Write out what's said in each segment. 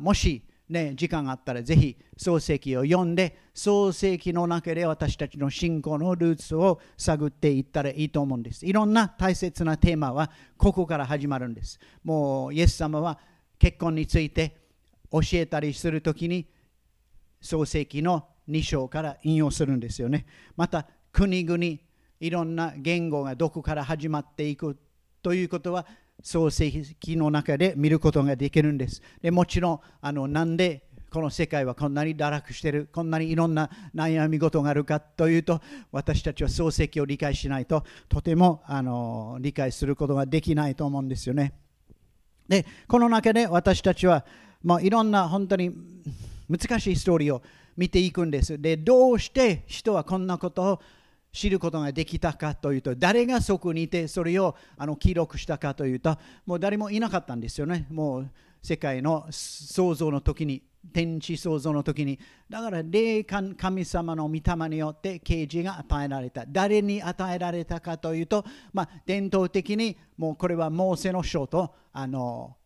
もしね、時間があったらぜひ創世記を読んで創世記の中で私たちの信仰のルーツを探っていったらいいと思うんです。いろんな大切なテーマはここから始まるんです。もうイエス様は結婚について教えたりするときに創世記の2章から引用するんですよね。また国々いろんな言語がどこから始まっていくということは創世記の中で見ることができるんです。でもちろんあのなんでこの世界はこんなに堕落してる、こんなにいろんな悩み事があるかというと、私たちは創世記を理解しないと、とてもあの理解することができないと思うんですよね。で、この中で私たちは、まあ、いろんな本当に難しいストーリーを見ていくんです。で、どうして人はこんなことを知ることができたかというと、誰がそこにいてそれをあの記録したかというと、もう誰もいなかったんですよね。もう世界の創造の時に、天地創造の時に。だから霊感神様の御霊によって啓示が与えられた。誰に与えられたかというと、まあ、伝統的にもうこれはモーセの書とあの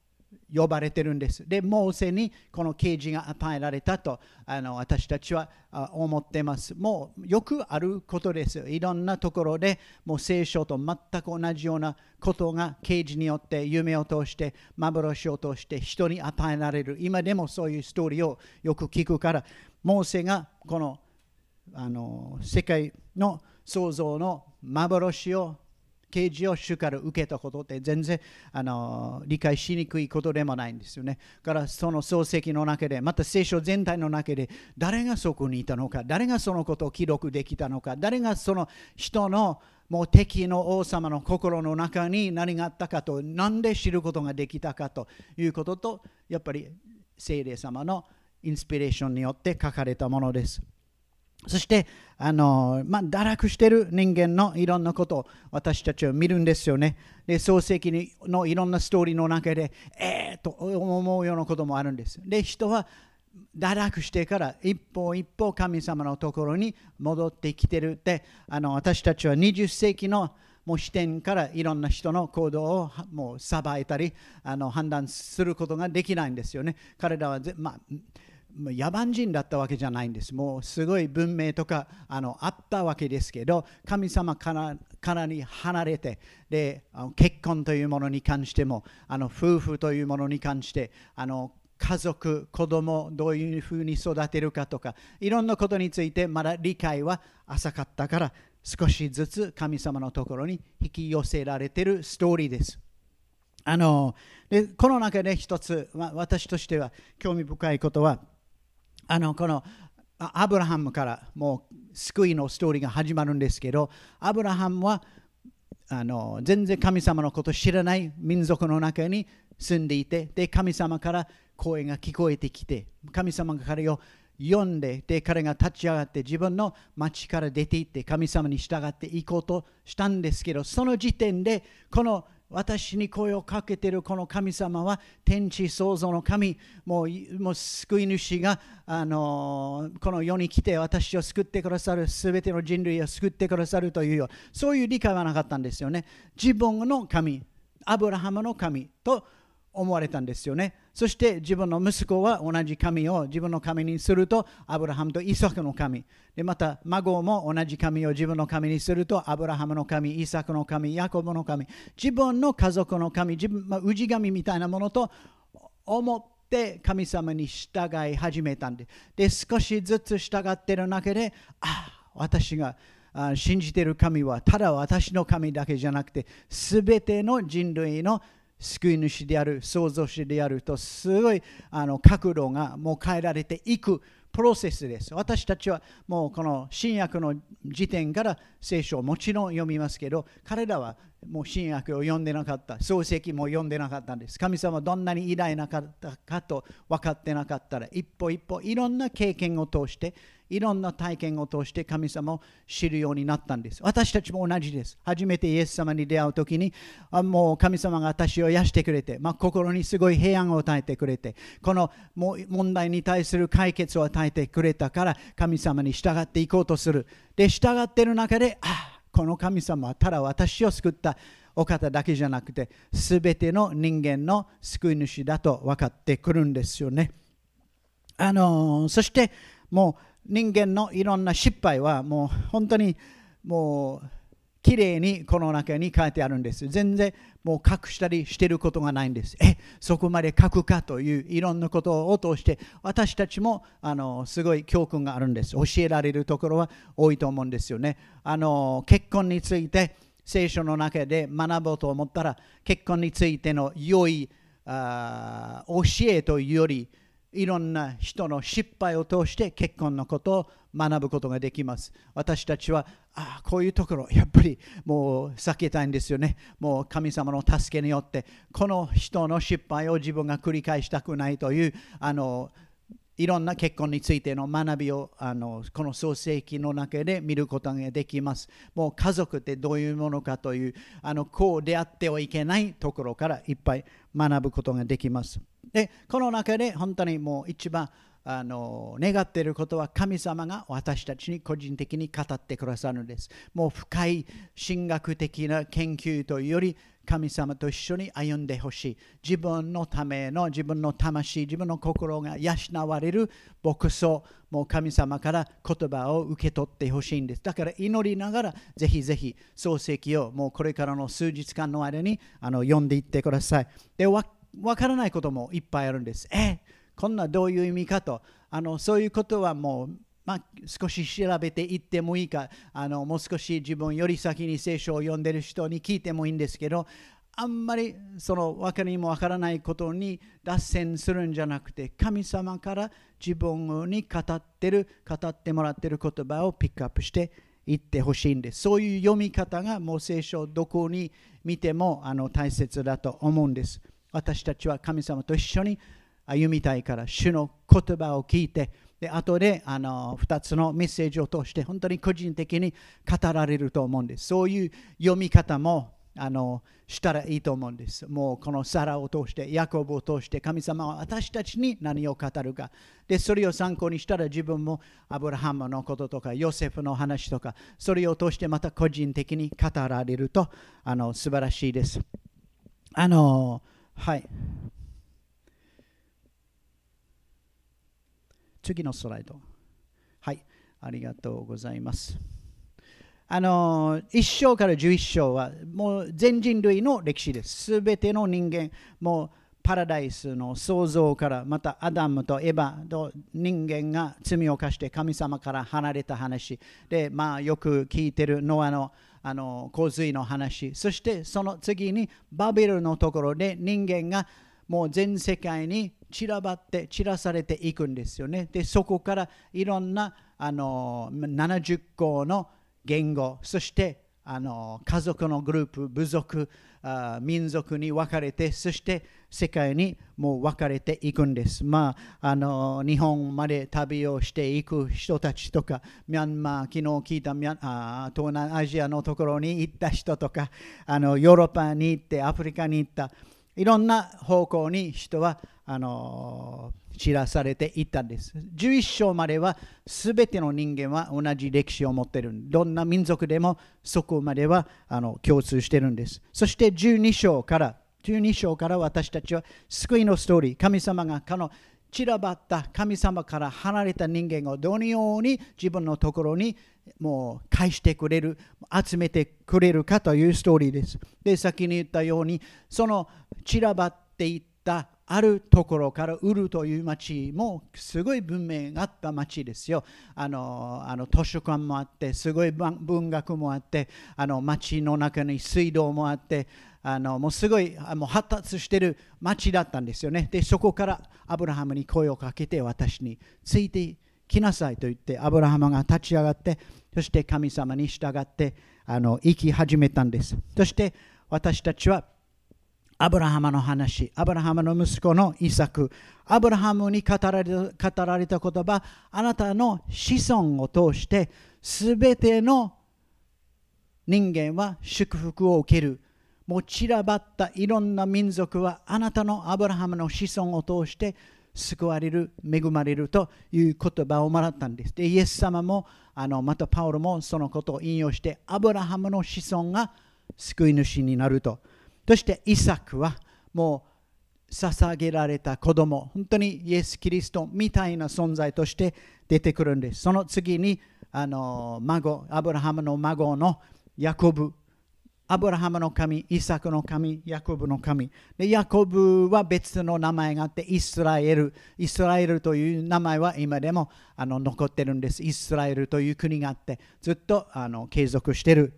呼ばれてるんです。で、モーセにこの啓示が与えられたとあの私たちは思ってます。もうよくあることです。いろんなところでもう聖書と全く同じようなことが啓示によって夢を通して幻を通して人に与えられる。今でもそういうストーリーをよく聞くから、モーセがこのあの世界の創造の幻を啓示を主から受けたことって全然あの理解しにくいことでもないんですよね。からその漱石の中で、また聖書全体の中で誰がそこにいたのか、誰がそのことを記録できたのか、誰がその人のもう敵の王様の心の中に何があったかと、何で知ることができたかということと、やっぱり聖霊様のインスピレーションによって書かれたものです。そしてあの、まあ、堕落している人間のいろんなことを私たちは見るんですよね。で、創世記のいろんなストーリーの中で、えーと思うようなこともあるんです。で、人は堕落してから一歩一歩神様のところに戻ってきてるってあの私たちは20世紀のもう視点からいろんな人の行動をもう裁いたりあの判断することができないんですよね。彼らはまあ野蛮人だったわけじゃないんです。もうすごい文明とかあのあったわけですけど、神様からからに離れてで、結婚というものに関しても、あの夫婦というものに関して、あの家族、子供どういうふうに育てるかとか、いろんなことについてまだ理解は浅かったから、少しずつ神様のところに引き寄せられているストーリーです。あのでこの中で一つ、ま、私としては興味深いことは、あのこのアブラハムからもう救いのストーリーが始まるんですけどアブラハムはあの全然神様のこと知らない民族の中に住んでいてで神様から声が聞こえてきて神様が彼を呼んでで彼が立ち上がって自分の町から出て行って神様に従っていこうとしたんですけどその時点でこの私に声をかけているこの神様は天地創造の神もうもう救い主があのこの世に来て私を救ってくださる全ての人類を救ってくださるというようそういう理解はなかったんですよね。自分の神アブラハムの神と思われたんですよね。そして自分の息子は同じ神を自分の神にするとアブラハムとイサクの神。でまた孫も同じ神を自分の神にするとアブラハムの神、イサクの神、ヤコブの神。自分の家族の神、自分、まあ、氏神みたいなものと思って神様に従い始めたんでで少しずつ従っている中でああ私が信じている神はただ私の神だけじゃなくて全ての人類の救い主である創造主であるとすごいあの角度がもう変えられていくプロセスです。私たちはもうこの新約の時点から聖書をもちろん読みますけど彼らはもう新約を読んでなかった漱石も読んでなかったんです神様どんなに偉大なかったかと分かってなかったら一歩一歩いろんな経験を通していろんな体験を通して神様を知るようになったんです。私たちも同じです。初めてイエス様に出会う時に、あもう神様が私を癒してくれて、まあ、心にすごい平安を与えてくれて、この問題に対する解決を与えてくれたから、神様に従っていこうとする。で、従っている中で、あこの神様はただ私を救ったお方だけじゃなくて、すべての人間の救い主だと分かってくるんですよね。あのそしてもう人間のいろんな失敗はもう本当にもうきれいにこの中に書いてあるんです。全然もう隠したりしてることがないんです。え、そこまで書くかといういろんなことを通して私たちもあのすごい教訓があるんです。教えられるところは多いと思うんですよね。あの結婚について聖書の中で学ぼうと思ったら結婚についての良いあ教えというよりいろんな人の失敗を通して結婚のことを学ぶことができます。私たちはあこういうところやっぱりもう避けたいんですよね。もう神様の助けによってこの人の失敗を自分が繰り返したくないというあのいろんな結婚についての学びをあのこの創世記の中で見ることができます。もう家族ってどういうものかというあのこう出会ってはいけないところからいっぱい学ぶことができます。でこの中で本当にもう一番あの願っていることは神様が私たちに個人的に語ってくださるのです。もう深い神学的な研究というより神様と一緒に歩んでほしい。自分のための自分の魂、自分の心が養われる牧草、もう神様から言葉を受け取ってほしいんです。だから祈りながら、ぜひぜひ漱石をもうこれからの数日間の間にあの読んでいってください。で、わからないこともいっぱいあるんです。えこんなどういう意味かと、あのそういうことはもうまあ、少し調べていってもいいか。あのもう少し自分より先に聖書を読んでる人に聞いてもいいんですけどあんまりその分かりも分からないことに脱線するんじゃなくて神様から自分に語ってる語ってもらってる言葉をピックアップしていってほしいんです。そういう読み方がもう聖書どこに見てもあの大切だと思うんです。私たちは神様と一緒に歩みたいから主の言葉を聞いてで後であの2つのメッセージを通して本当に個人的に語られると思うんです。そういう読み方もあのしたらいいと思うんです。もうこのサラを通してヤコブを通して神様は私たちに何を語るか。でそれを参考にしたら自分もアブラハムのこととかヨセフの話とかそれを通してまた個人的に語られるとあの素晴らしいです。あのはい。次のスライド。はい、ありがとうございます。あの1章から11章はもう全人類の歴史です。すべての人間、もうパラダイスの創造からまたアダムとエバと人間が罪を犯して神様から離れた話で、まあ、よく聞いてるノアのあの洪水の話そしてその次にバビルのところで人間がもう全世界に散らばって散らされていくんですよね。でそこからいろんなあの70個の言語そしてあの家族のグループ部族あ民族に分かれてそして世界にもう分かれていくんです。まあ、あの日本まで旅をしていく人たちとかミャンマー昨日聞いたミャンあ東南アジアのところに行った人とかあのヨーロッパに行ってアフリカに行ったいろんな方向に人はあの知らされていったんです。11章までは全ての人間は同じ歴史を持っている。どんな民族でもそこまではあの共通しているんです。そして12章から12章から私たちは救いのストーリー、神様がこの散らばった神様から離れた人間をどのように自分のところにもう返してくれる、集めてくれるかというストーリーです。で、先に言ったように、その散らばっていったあるところからウルという町もすごい文明があった町ですよ。あのあの図書館もあって、すごい文学もあって、あの町の中に水道もあって、あのもうすごいもう発達してる町だったんですよね。で、そこからアブラハムに声をかけて私について来なさいと言ってアブラハムが立ち上がってそして神様に従ってあの生き始めたんです。そして私たちはアブラハムの話、アブラハムの息子のイサク、アブラハムに語られた語られた言葉、あなたの子孫を通して、すべての人間は祝福を受ける。もう散らばったいろんな民族はあなたのアブラハムの子孫を通して救われる、恵まれるという言葉をもらったんです。で、イエス様も、あのまたパウロもそのことを引用して、アブラハムの子孫が救い主になると。そしてイサクはもう捧げられた子供本当にイエス・キリストみたいな存在として出てくるんですその次にあの孫アブラハムの孫のヤコブアブラハムの神、イサクの神、ヤコブの神。でヤコブは別の名前があって、イスラエル。イスラエルという名前は今でもあの残ってるんです。イスラエルという国があって、ずっとあの継続してる。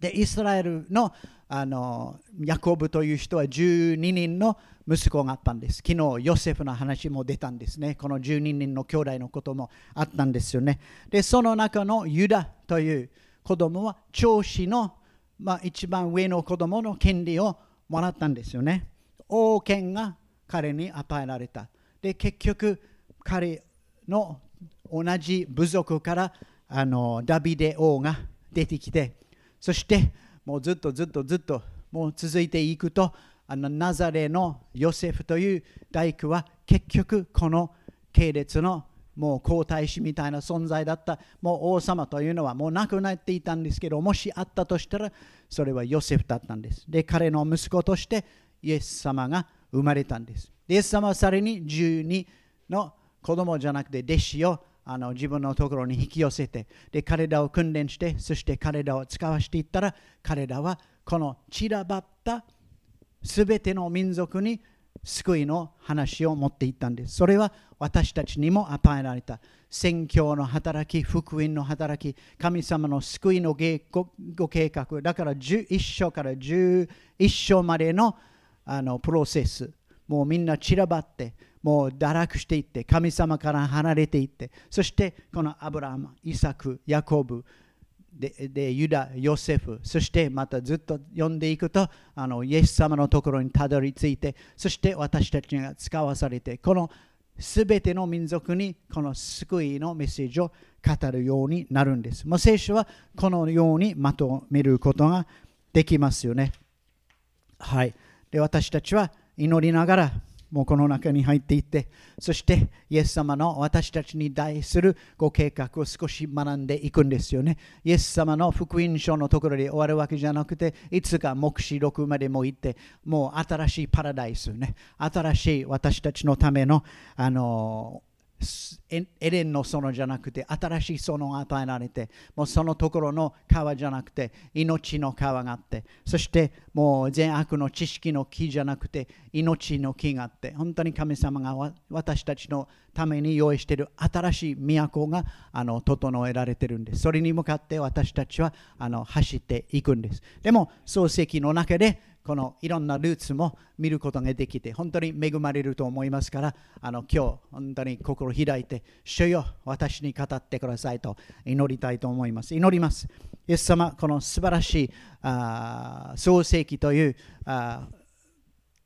で、イスラエルのあのヤコブという人は12人の息子があったんです。昨日、ヨセフの話も出たんですね。この12人の兄弟のこともあったんですよね。で、その中のユダという子供は長子のまあ、一番上の子供の権利をもらったんですよね。王権が彼に与えられた。で、結局、彼の同じ部族からあのダビデ王が出てきて、そしてもうずっとずっとずっともう続いていくと、あのナザレのヨセフという大工は結局この系列のもう皇太子みたいな存在だった。もう王様というのはもう亡くなっていたんですけどもしあったとしたらそれはヨセフだったんです。で彼の息子としてイエス様が生まれたんです。イエス様はさらに12の子供じゃなくて弟子をあの自分のところに引き寄せてで彼らを訓練してそして彼らを使わしていったら彼らはこの散らばったすべての民族に救いの話を持っていったんです。それは私たちにも与えられた。宣教の働き、福音の働き、神様の救いのご計画、だから11章から11章までのあのプロセス、もうみんな散らばって、もう堕落していって、神様から離れていって、そしてこのアブラハム、イサク、ヤコブ、ででユダ、ヨセフ、そしてまたずっと読んでいくとあのイエス様のところにたどり着いて、そして私たちが使わされて、このすべての民族にこの救いのメッセージを語るようになるんです。もう聖書はこのようにまとめることができますよね。はい。で私たちは祈りながらもうこの中に入っていってそしてイエス様の私たちに対するご計画を少し学んでいくんですよね。イエス様の福音書のところで終わるわけじゃなくていつか黙示録までも行ってもう新しいパラダイスね。新しい私たちのためのあのエレンの園じゃなくて新しい園が与えられてもうそのところの川じゃなくて命の川があってそしてもう善悪の知識の木じゃなくて命の木があって本当に神様が私たちのために用意している新しい都があの整えられてるんです。それに向かって私たちはあの走っていくんです。でも漱石の中でこのいろんなルーツも見ることができて本当に恵まれると思いますからあの今日本当に心開いて主よ私に語ってくださいと祈りたいと思います。祈ります。イエス様この素晴らしいあ創世記というあ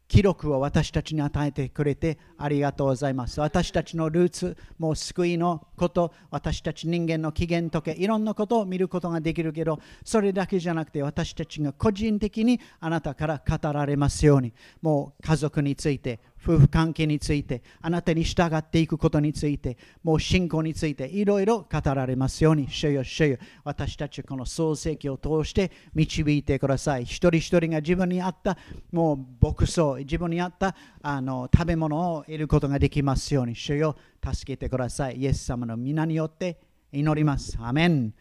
記録を私たちに与えてくれてありがとうございます。私たちのルーツ、もう救いのこと、私たち人間の起源とかいろんなことを見ることができるけど、それだけじゃなくて私たちが個人的にあなたから語られますように、もう家族について、夫婦関係について、あなたに従っていくことについて、もう信仰について、いろいろ語られますように、主よ主よ、私たちこの創世記を通して導いてください。一人一人が自分に合った、もう牧草、自分に合ったあの食べ物を得ることができますように、主よ、助けてください。イエス様の皆によって祈ります。アメン。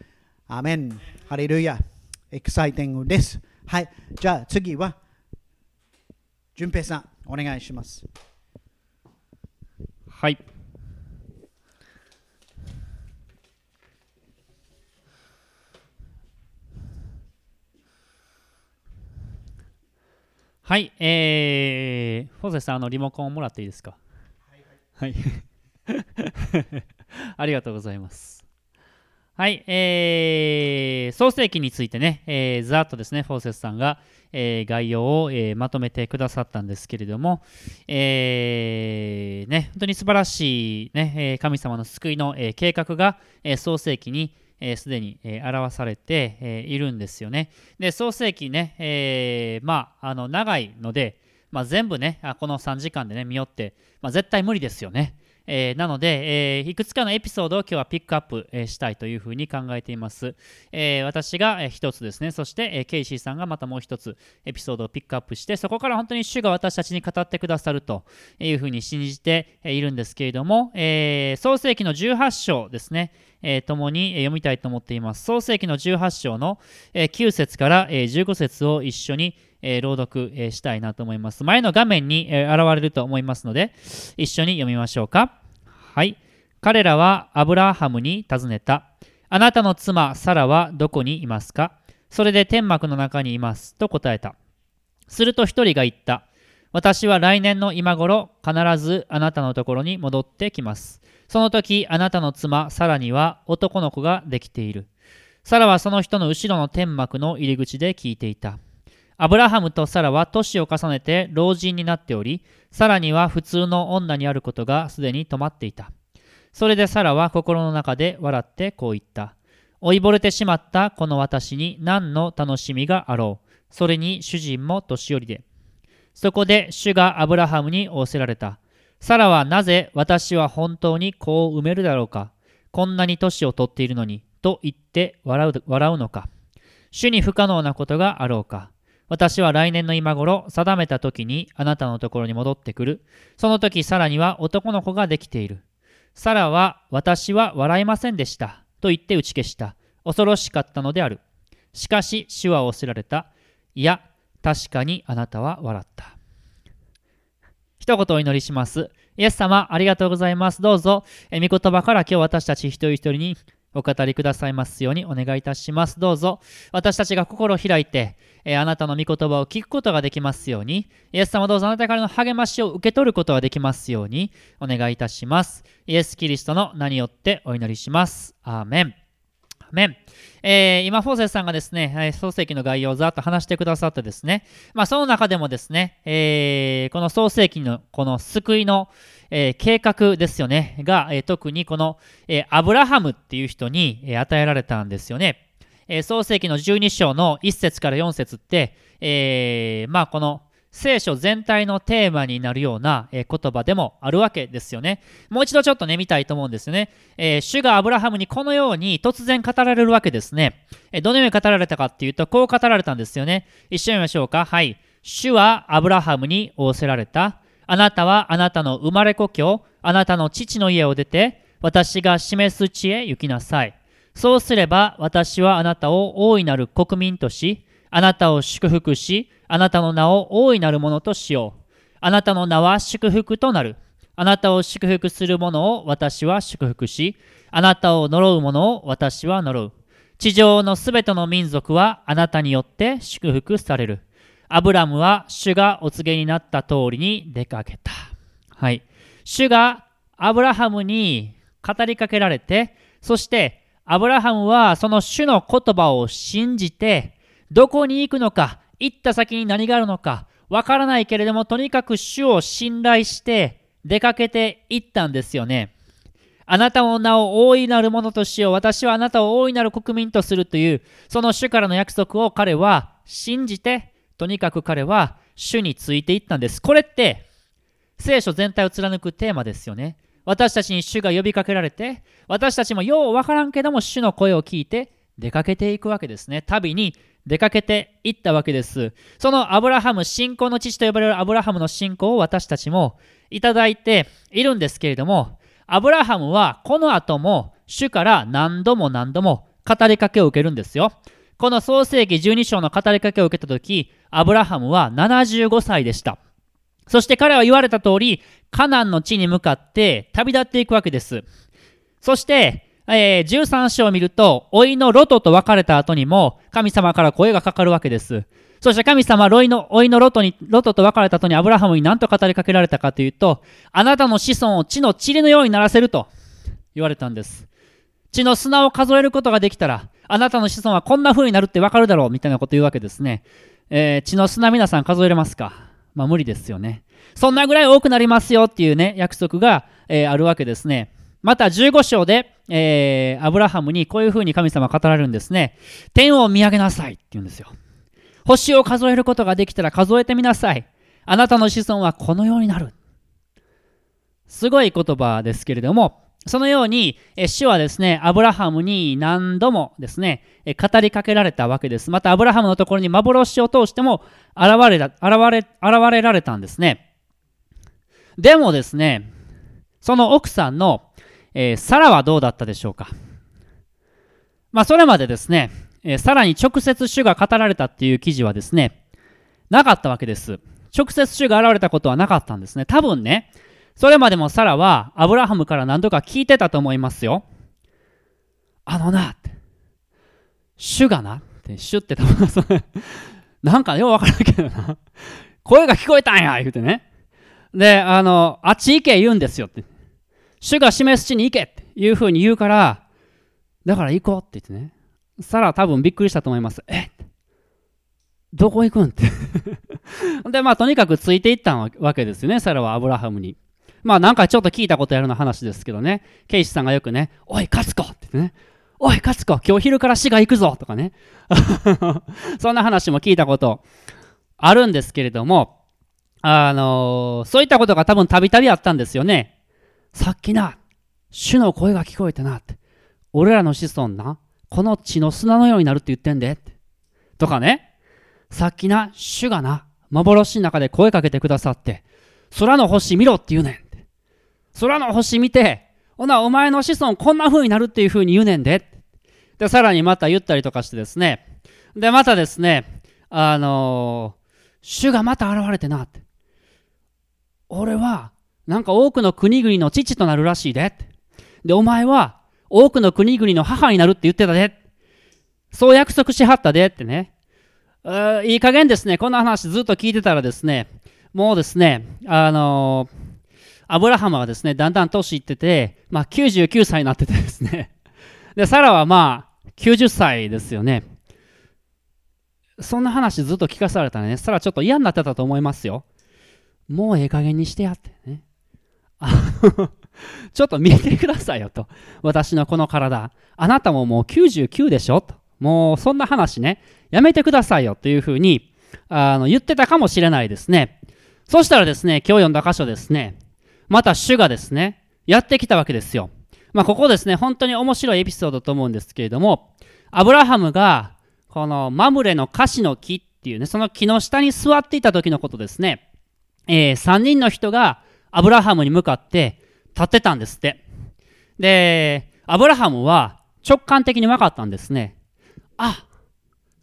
アメン。ハレルヤ。エクサイティングです。はい。じゃあ次は、淳平さん。お願いします。はい。はい、えー、フォゼさん、あのリモコンをもらっていいですか？はい、はい、ありがとうございます。はい、えー、創世記についてね、えー、ざっとですね、フォーセスさんが、えー、概要を、えー、まとめてくださったんですけれども、えー、ね、本当に素晴らしい、ね、神様の救いの、え、計画が、え、創世記にすで、えー、に、え、表されて、え、いるんですよね。で、創世記ね、え、まあ、あの長いので、まあ、全部ね、この3時間でね、見よって、まあ、絶対無理ですよね。えー、なので、えー、いくつかのエピソードを今日はピックアップ、えー、したいというふうに考えています。え私が、え一つですね、そして、えケイシーさんがまたもう一つエピソードをピックアップして、そこから本当に主が私たちに語ってくださるというふうに信じているんですけれども、え創世記の18章ですね、えー、共に読みたいと思っています。創世記の18章の、え9節から、え15節を一緒に、え朗読、えしたいなと思います。前の画面に、え現れると思いますので、一緒に読みましょうか。はい。彼らはアブラハムに尋ねた。あなたの妻、サラはどこにいますか？それで天幕の中にいます。と答えた。すると一人が言った。私は来年の今頃、必ずあなたのところに戻ってきます。その時、あなたの妻、サラには男の子ができている。サラはその人の後ろの天幕の入り口で聞いていた。アブラハムとサラは年を重ねて老人になっており、サラには普通の女にあることがすでに止まっていた。それでサラは心の中で笑ってこう言った。老いぼれてしまったこの私に何の楽しみがあろう。それに主人も年寄りで。そこで主がアブラハムに仰せられた。サラはなぜ私は本当に子を埋めるだろうか。こんなに年を取っているのに。と言って笑う笑うのか。主に不可能なことがあろうか。私は来年の今頃、定めた時にあなたのところに戻ってくる。その時、サラには男の子ができている。サラは、私は笑いませんでした。と言って打ち消した。恐ろしかったのである。しかし、主は仰せられた。いや、確かにあなたは笑った。一言お祈りします。イエス様、ありがとうございます。どうぞ、え御言葉から今日私たち一人一人にお語りくださいますようにお願いいたします。どうぞ、私たちが心を開いて、えあなたの御言葉を聞くことができますように、イエス様どうぞあなたからの励ましを受け取ることができますようにお願いいたします。イエス・キリストの名によってお祈りします。アーメン。メン。えー、今、フォーセスさんがですね、創世記の概要をざっと話してくださってですね、まあ、その中でもですね、えー、この創世記のこの救いの、え、計画ですよね、が、え、特にこの、え、アブラハムっていう人に、え、与えられたんですよね。え、創世記の12章の1節から4節って、え、まあこの聖書全体のテーマになるような、え、言葉でもあるわけですよね。もう一度ちょっとね、見たいと思うんですよね。えー、主がアブラハムにこのように突然語られるわけですね。え、どのように語られたかっていうと、こう語られたんですよね。一緒に見ましょうか。はい。主はアブラハムに仰せられた。あなたはあなたの生まれ故郷、あなたの父の家を出て、私が示す地へ行きなさい。そうすれば私はあなたを大いなる国民とし、あなたを祝福し、あなたの名を大いなるものとしよう。あなたの名は祝福となる。あなたを祝福する者を私は祝福し、あなたを呪う者を私は呪う。地上のすべての民族はあなたによって祝福される。アブラムは主がお告げになった通りに出かけた。はい。主がアブラハムに語りかけられて、そしてアブラハムはその主の言葉を信じて、どこに行くのか、行った先に何があるのか、わからないけれども、とにかく主を信頼して出かけていったんですよね。あなたの名を大いなるものとしよう。私はあなたを大いなる国民とするという、その主からの約束を彼は信じてとにかく彼は主についていったんです。これって聖書全体を貫くテーマですよね。私たちに主が呼びかけられて、私たちもようわからんけども主の声を聞いて出かけていくわけですね。旅に出かけていったわけです。そのアブラハム、信仰の父と呼ばれるアブラハムの信仰を私たちもいただいているんですけれども、アブラハムはこの後も主から何度も何度も語りかけを受けるんですよ。この創世記12章の語りかけを受けたとき、アブラハムは75歳でした。そして彼は言われた通り、カナンの地に向かって旅立っていくわけです。そして、えー、13章を見ると、老いのロトと別れた後にも、神様から声がかかるわけです。そして神様老いの、老いのロトに、ロトと別れた後にアブラハムに何と語りかけられたかというと、あなたの子孫を地の塵のようにならせると言われたんです。地の砂を数えることができたら、あなたの子孫はこんな風になるってわかるだろうみたいなこと言うわけですね。えー、血の砂皆さん数えれますか？まあ無理ですよね。そんなぐらい多くなりますよっていうね、約束が、えー、あるわけですね。また15章で、えー、アブラハムにこういう風に神様語られるんですね。天を見上げなさいって言うんですよ。星を数えることができたら数えてみなさい。あなたの子孫はこのようになる。すごい言葉ですけれども、そのように、主はですね、アブラハムに何度もですね、語りかけられたわけです。また、アブラハムのところに幻を通しても現れ現れ、現れられたんですね。でもですね、その奥さんの、えー、サラはどうだったでしょうか？まあ、それまでですね、えー、さらに直接主が語られたっていう記事はですね、なかったわけです。直接主が現れたことはなかったんですね。多分ね、それまでもサラはアブラハムから何度か聞いてたと思いますよ。あのな、主がな、って主って多分それ、なんかようわからんけどな、声が聞こえたんや、言うてね。で、あの、あっち行け言うんですよって。主が示す地に行けっていうふうに言うから、だから行こうって言ってね。サラ多分びっくりしたと思います。えどこ行くんって で、まあとにかくついていったわけですよね、サラはアブラハムに。まあなんかちょっと聞いたことやるの話ですけどね、ケイシさんがよくね、おい、勝子って言ってね、おい、勝子、今日昼から死が行くぞとかね。そんな話も聞いたことあるんですけれども、あのー、そういったことが多分たびたびあったんですよね。さっきな、主の声が聞こえたなって。俺らの子孫な、この血の砂のようになるって言ってんで。とかね。さっきな、主がな、幻の中で声かけてくださって、空の星見ろって言うねん。空の星見て、ほな、お前の子孫こんな風になるっていう風に言うねんで。で、さらにまた言ったりとかしてですね。で、またですね、あのー、主がまた現れてなって。俺は、なんか多くの国々の父となるらしいで。で、お前は、多くの国々の母になるって言ってたで。そう約束しはったでってね。いい加減ですね、こんな話ずっと聞いてたらですね、もうですね、あのーアブラハムはですね、だんだん年いってて、まあ、99歳になっててですね、で、サラはまあ、90歳ですよね。そんな話ずっと聞かされたらね、サラちょっと嫌になってたと思いますよ。もうええ加減にしてやってね。ちょっと見てくださいよと。私のこの体。あなたももう99でしょと。もうそんな話ね、やめてくださいよというふうにあの言ってたかもしれないですね。そしたらですね、今日読んだ箇所ですね、また主がですね、やってきたわけですよ。まあ、ここですね、本当に面白いエピソードと思うんですけれども、アブラハムが、このマムレのカシの木っていうね、その木の下に座っていた時のことですね、えー、3人の人がアブラハムに向かって立ってたんですって。で、アブラハムは直感的に分かったんですね。あ、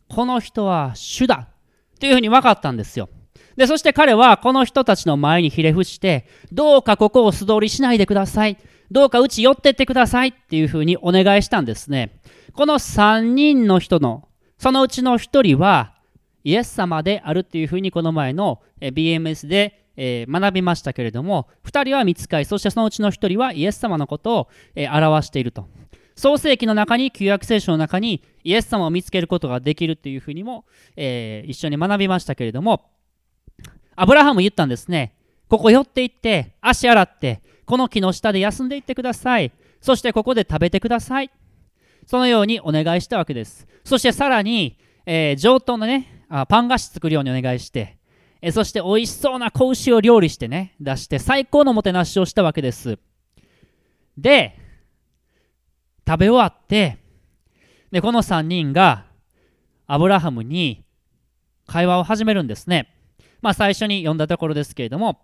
この人は主だっていうふうに分かったんですよ。で、そして彼はこの人たちの前にひれ伏して、どうかここを素通りしないでください。どうかうち寄ってってくださいっていうふうにお願いしたんですね。この3人の人の、そのうちの1人はイエス様であるっていうふうにこの前の BMS でえ学びましたけれども、2人は見つかり、そしてそのうちの1人はイエス様のことを、え表していると。創世記の中に、旧約聖書の中にイエス様を見つけることができるっていうふうにも、えー、一緒に学びましたけれども、アブラハム言ったんですね。ここ寄って行って、足洗って、この木の下で休んでいってください。そしてここで食べてください。そのようにお願いしたわけです。そしてさらに、えー、上等のねあ、パン菓子作るようにお願いして、え、そして美味しそうな子牛を料理してね、出して最高のもてなしをしたわけです。で、食べ終わって、で、この3人がアブラハムに会話を始めるんですね。まあ、最初に読んだところですけれども、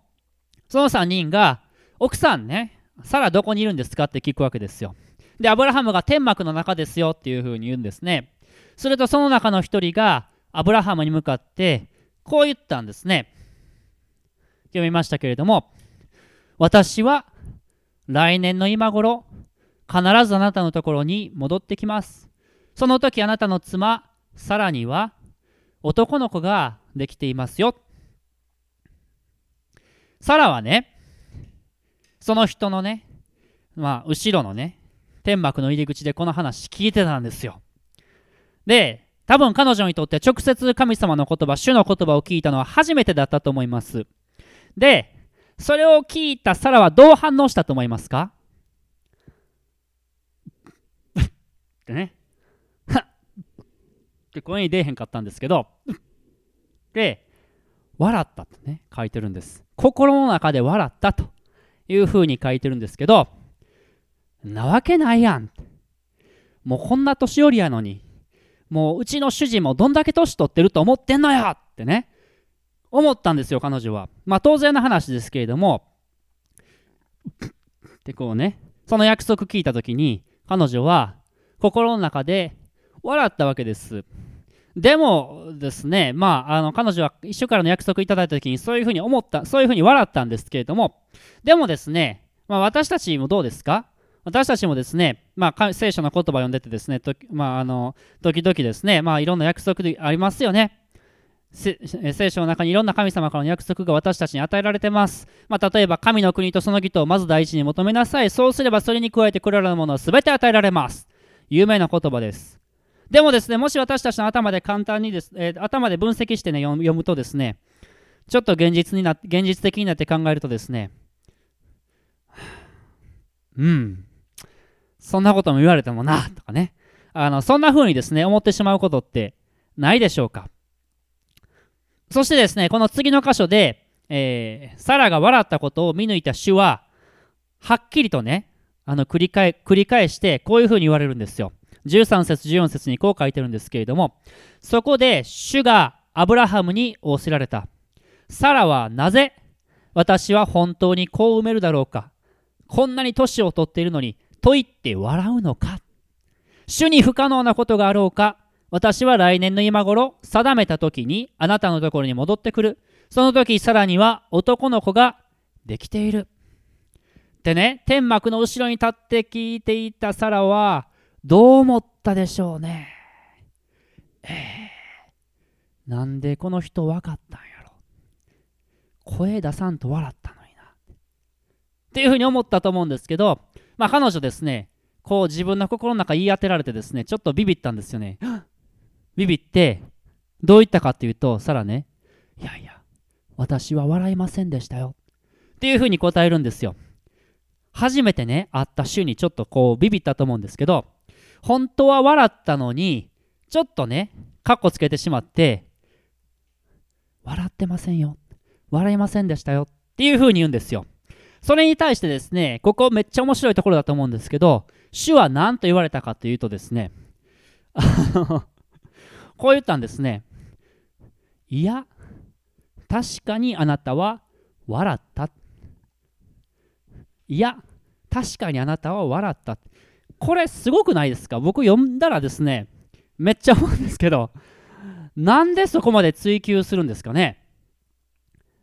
その3人が、奥さんね、サラどこにいるんですかって聞くわけですよ。で、アブラハムが天幕の中ですよっていうふうに言うんですね。するとその中の一人がアブラハムに向かってこう言ったんですね。読みましたけれども、私は来年の今頃、必ずあなたのところに戻ってきます。その時あなたの妻、サラには男の子ができていますよ。サラはね、その人のね、まあ、後ろのね、天幕の入り口でこの話聞いてたんですよ。で、多分彼女にとって直接神様の言葉、主の言葉を聞いたのは初めてだったと思います。で、それを聞いたサラはどう反応したと思いますか？ってね。はっって声に出えへんかったんですけど、で、笑ったとね、書いてるんです。心の中で笑ったというふうに書いてるんですけど、なわけないやん。もうこんな年寄りやのに、もううちの主人もどんだけ年取ってると思ってんのやってね、思ったんですよ、彼女は。まあ当然の話ですけれども、ってこうね、その約束聞いた時に、彼女は心の中で笑ったわけです。でもですね、まあ、あの彼女は一緒からの約束いただいた時にそういうふうに思った、そういうふうに笑ったんですけれども、でもですね、まあ、私たちもどうですか？私たちもですね、まあ、聖書の言葉を読んでてですね、とまあ、あの時々ですね、まあ、いろんな約束でありますよね。聖書の中にいろんな神様からの約束が私たちに与えられてます。まあ、例えば、神の国とその義とをまず第一に求めなさい。そうすればそれに加えてこれらのものは全て与えられます。有名な言葉です。でもですね、もし私たちの頭で簡単にです、えー、頭で分析してね、読むとですね、ちょっと現実にな現実的になって考えるとですね、うん、そんなことも言われてもな、とかね、あのそんな風にですね、思ってしまうことってないでしょうか。そしてですね、この次の箇所で、えー、サラが笑ったことを見抜いた主は、はっきりとね、あの繰り返繰り返して、こういうふうに言われるんですよ。13節14節にこう書いてるんですけれどもそこで主がアブラハムに仰せられたサラはなぜ私は本当に子を埋めるだろうかこんなに年を取っているのにと言って笑うのか？主に不可能なことがあろうか？私は来年の今頃定めた時にあなたのところに戻ってくるその時さらには男の子ができているでね天幕の後ろに立って聞いていたサラはどう思ったでしょうね？えー、なんでこの人分かったんやろ？声出さんと笑ったのにな。っていうふうに思ったと思うんですけど、まあ彼女ですね、こう自分の心の中言い当てられてですね、ちょっとビビったんですよね。ビビって、どう言ったかっていうと、さらね、いやいや、私は笑いませんでしたよ。っていうふうに答えるんですよ。初めてね、会った週にちょっとこうビビったと思うんですけど、本当は笑ったのに、ちょっとね、カッコつけてしまって、笑ってませんよ。笑いませんでしたよ。っていうふうに言うんですよ。それに対してですね、ここめっちゃ面白いところだと思うんですけど、主は何と言われたかというとですね、こう言ったんですね。いや、確かにあなたは笑った。いや、確かにあなたは笑った。これすごくないですか？僕読んだらですね、めっちゃ思うんですけど、なんでそこまで追求するんですかね？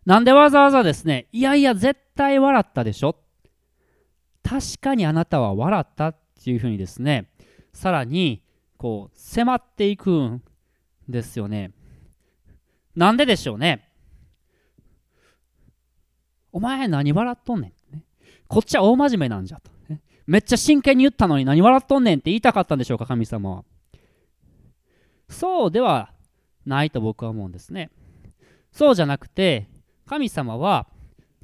なんでわざわざですね、いやいや、絶対笑ったでしょ？確かにあなたは笑ったっていうふうにですね、さらに、こう、迫っていくんですよね。なんででしょうね？お前何笑っとんねん、こっちは大真面目なんじゃと。めっちゃ真剣に言ったのに何笑っとんねんって言いたかったんでしょうか、神様は。そうではないと僕は思うんですね。そうじゃなくて、神様は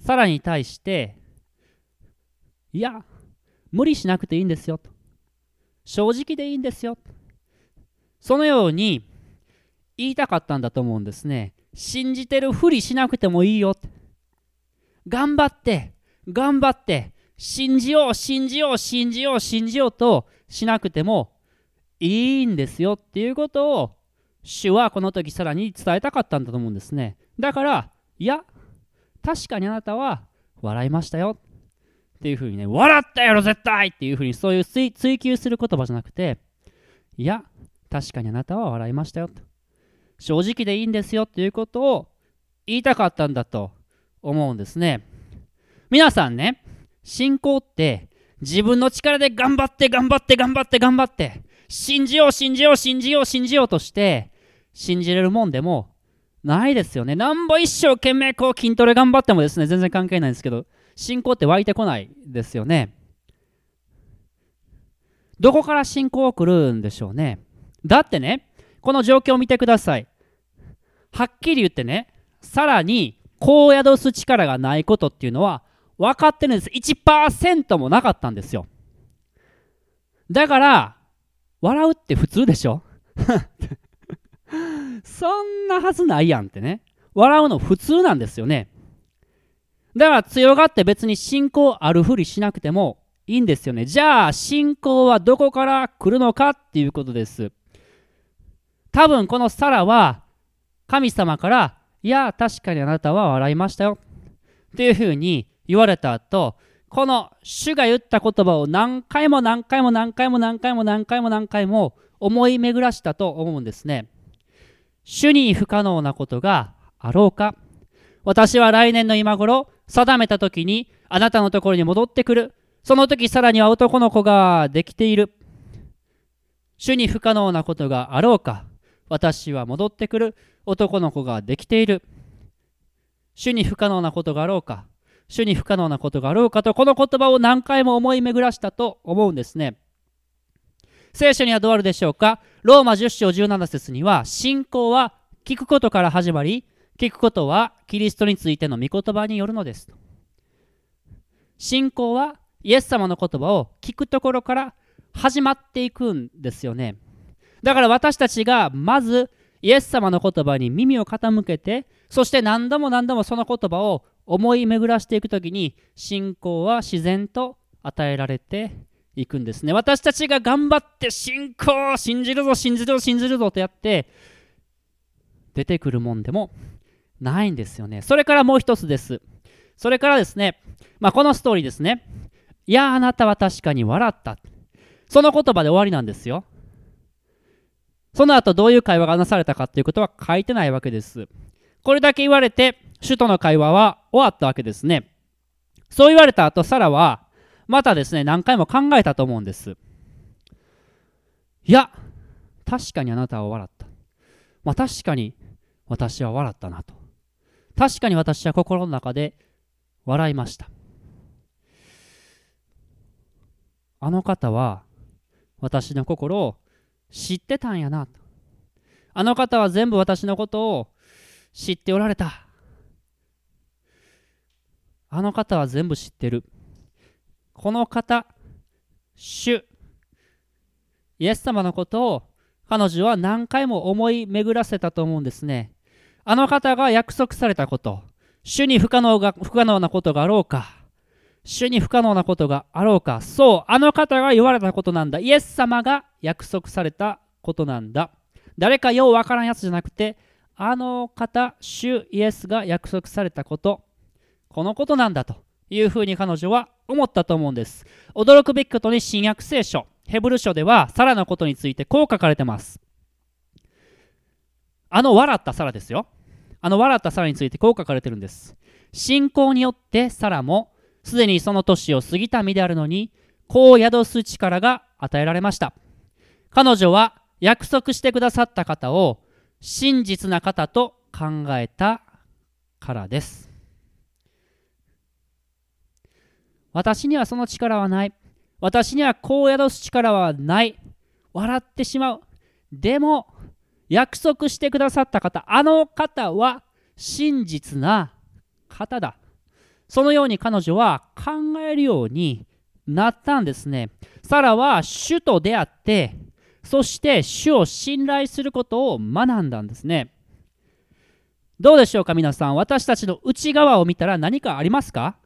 さらに対して、いや、無理しなくていいんですよと。正直でいいんですよ。そのように言いたかったんだと思うんですね。信じてるふりしなくてもいいよ。頑張って、頑張って、信じよう信じよう信じよう信じようとしなくてもいいんですよっていうことを主はこの時さらに伝えたかったんだと思うんですねだからいや確かにあなたは笑いましたよ。っていうふうにね笑ったやろ絶対！っていうふうにそういう追求する言葉じゃなくていや確かにあなたは笑いましたよ。と正直でいいんですよっていうことを言いたかったんだと思うんですね。皆さんね信仰って自分の力で頑張って頑張って頑張って頑張って信じよう信じよう信じよう信じようとして信じれるもんでもないですよね。なんぼ一生懸命こう筋トレ頑張ってもですね全然関係ないんですけど信仰って湧いてこないですよね。どこから信仰来るんでしょうね。だってねこの状況を見てください。はっきり言ってねさらにこう宿す力がないことっていうのは分かってるんです1%もなかったんですよだから笑うって普通でしょ？そんなはずないやんってね笑うの普通なんですよねだから強がって別に信仰あるふりしなくてもいいんですよね。じゃあ信仰はどこから来るのかっていうことです。多分このサラは神様からいや確かにあなたは笑いましたよっていうふうに言われた後この主が言った言葉を何回も何回も何回も何回も何回も何回も思い巡らしたと思うんですね。主に不可能なことがあろうか？私は来年の今頃定めた時にあなたのところに戻ってくる。その時さらには男の子ができている。主に不可能なことがあろうか？私は戻ってくる。男の子ができている。主に不可能なことがあろうか？主に不可能なことがあろうか？とこの言葉を何回も思い巡らしたと思うんですね。聖書にはどうあるでしょうか？ローマ10章17節には信仰は聞くことから始まり聞くことはキリストについての御言葉によるのです信仰はイエス様の言葉を聞くところから始まっていくんですよね。だから私たちがまずイエス様の言葉に耳を傾けてそして何度も何度もその言葉を思い巡らしていく時に信仰は自然と与えられていくんですね。私たちが頑張って信仰信じるぞ信じるぞ信じるぞとやって出てくるもんでもないんですよね。それからもう一つです。それからですね、まあ、このストーリーですね。いやあなたは確かに笑った。その言葉で終わりなんですよ。その後どういう会話がなされたかっていうことは書いてないわけです。これだけ言われて、首都の会話は終わったわけですね。そう言われた後、サラはまたですね、何回も考えたと思うんです。いや、確かにあなたは笑った。まあ確かに私は笑ったなと。確かに私は心の中で笑いました。あの方は私の心を知ってたんやなと。あの方は全部私のことを知っておられた。あの方は全部知ってる。この方、主、イエス様のことを彼女は何回も思い巡らせたと思うんですね。あの方が約束されたこと、主に不可能が不可能なことがあろうか、主に不可能なことがあろうか、そう、あの方が言われたことなんだ。イエス様が約束されたことなんだ。誰かようわからんやつじゃなくて、あの方、主イエスが約束されたこと、このことなんだというふうに彼女は思ったと思うんです。驚くべきことに新約聖書、ヘブル書ではサラのことについてこう書かれてます。あの笑ったサラですよ。あの笑ったサラについてこう書かれてるんです。信仰によってサラもすでにその年を過ぎた身であるのに、子を宿す力が与えられました。彼女は約束してくださった方を真実な方と考えたからです。私にはその力はない。私にはこう宿す力はない。笑ってしまう。でも、約束してくださった方、あの方は真実な方だ。そのように彼女は考えるようになったんですね。サラは主と出会って、そして主を信頼することを学んだんですね。どうでしょうか皆さん。私たちの内側を見たら何かありますか？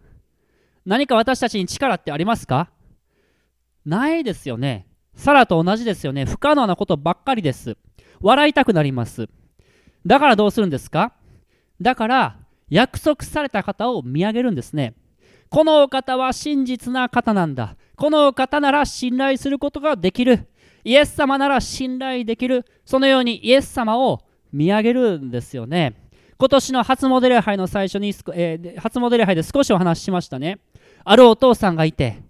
何か私たちに力ってありますか？ないですよね。サラと同じですよね。不可能なことばっかりです。笑いたくなります。だからどうするんですか？だから約束された方を見上げるんですね。このお方は真実な方なんだ。このお方なら信頼することができる。イエス様なら信頼できる。そのようにイエス様を見上げるんですよね。今年の初モデル杯の最初に、えー、初モデル杯で少しお話ししましたね。あるお父さんがいて、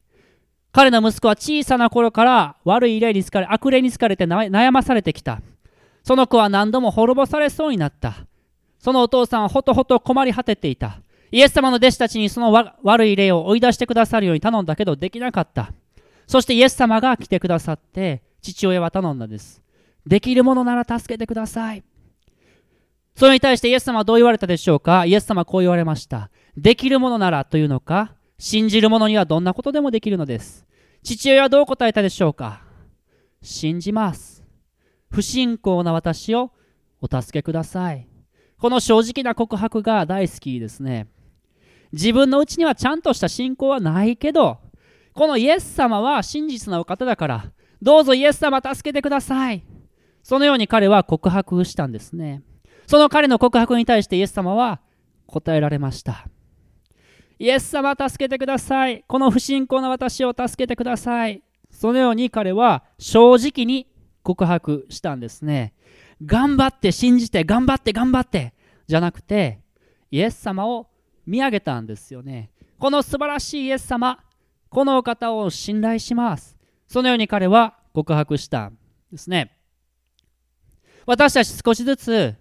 彼の息子は小さな頃から悪い霊に疲れ、悪霊に疲れて悩まされてきた。その子は何度も滅ぼされそうになった。そのお父さんはほとほと困り果てていた。イエス様の弟子たちにその悪い霊を追い出してくださるように頼んだけどできなかった。そしてイエス様が来てくださって父親は頼んだんです。できるものなら助けてください。それに対してイエス様はどう言われたでしょうか？イエス様はこう言われました。できるものならというのか？信じる者にはどんなことでもできるのです。父親はどう答えたでしょうか？信じます。不信仰な私をお助けください。この正直な告白が大好きですね。自分のうちにはちゃんとした信仰はないけどこのイエス様は真実なお方だからどうぞイエス様助けてくださいそのように彼は告白したんですねその彼の告白に対してイエス様は答えられました。イエス様助けてください。この不信仰な私を助けてください。そのように彼は正直に告白したんですね。頑張って信じて頑張って頑張って。じゃなくてイエス様を見上げたんですよね。この素晴らしいイエス様このお方を信頼します。そのように彼は告白したんですね。私たち少しずつ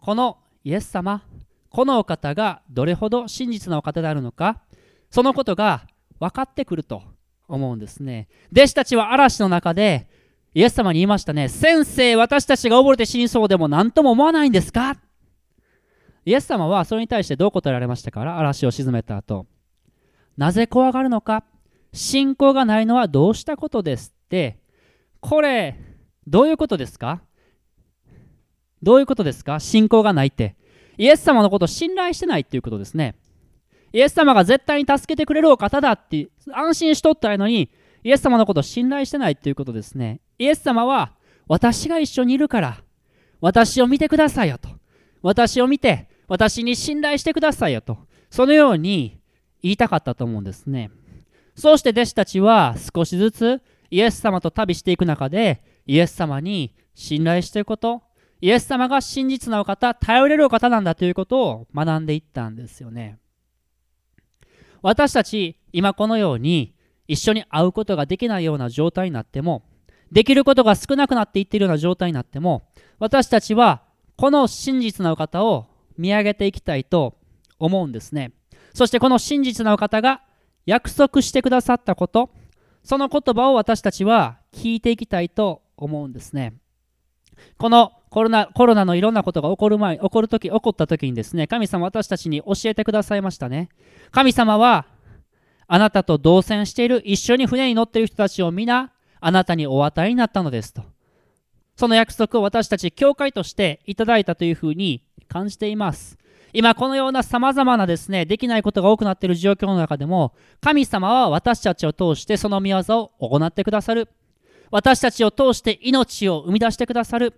このイエス様このお方がどれほど真実なお方であるのかそのことが分かってくると思うんですね。弟子たちは嵐の中でイエス様に言いましたね。先生私たちが溺れて死にそうでも何とも思わないんですか？イエス様はそれに対してどう答えられましたか？ら嵐を沈めた後。なぜ怖がるのか？信仰がないのはどうしたことですって。これどういうことですか？どういうことですか？信仰がないって。イエス様のことを信頼してないっていうことですね。イエス様が絶対に助けてくれるお方だって安心しとったらいいのにイエス様のことを信頼してないっていうことですね。イエス様は私が一緒にいるから私を見てくださいよと。私を見て私に信頼してくださいよと。そのように言いたかったと思うんですね。そうして弟子たちは少しずつイエス様と旅していく中でイエス様に信頼していくことイエス様が真実なお方頼れるお方なんだということを学んでいったんですよね。私たち今このように一緒に会うことができないような状態になってもできることが少なくなっていっているような状態になっても私たちはこの真実なお方を見上げていきたいと思うんですね。そしてこの真実なお方が約束してくださったことその言葉を私たちは聞いていきたいと思うんですね。このコロナコロナのいろんなことが起こる前起こる時起こった時にですね神様私たちに教えてくださいましたね。神様はあなたと同船している一緒に船に乗っている人たちを皆あなたにお与えになったのですと。その約束を私たち教会としていただいたというふうに感じています。今このような様々なですねできないことが多くなっている状況の中でも神様は私たちを通してその御業を行ってくださる。私たちを通して命を生み出してくださる。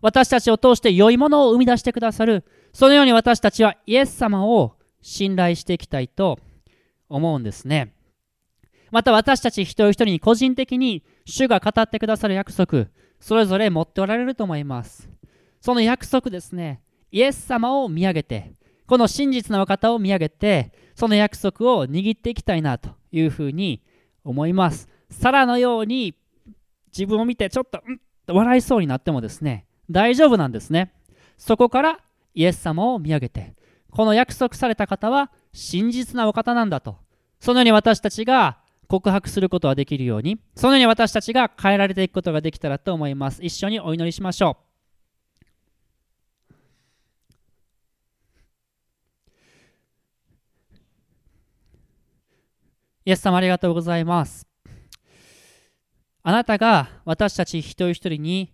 私たちを通して良いものを生み出してくださる。そのように私たちはイエス様を信頼していきたいと思うんですね。また私たち一人一人に個人的に主が語ってくださる約束それぞれ持っておられると思います。その約束ですね。イエス様を見上げてこの真実なお方を見上げてその約束を握っていきたいなというふうに思います。サラのように自分を見てちょっとうんと笑いそうになってもですね大丈夫なんですね。そこからイエス様を見上げてこの約束された方は真実なお方なんだと。そのように私たちが告白することができるようにそのように私たちが変えられていくことができたらと思います。一緒にお祈りしましょう。イエス様ありがとうございます。あなたが私たち一人一人に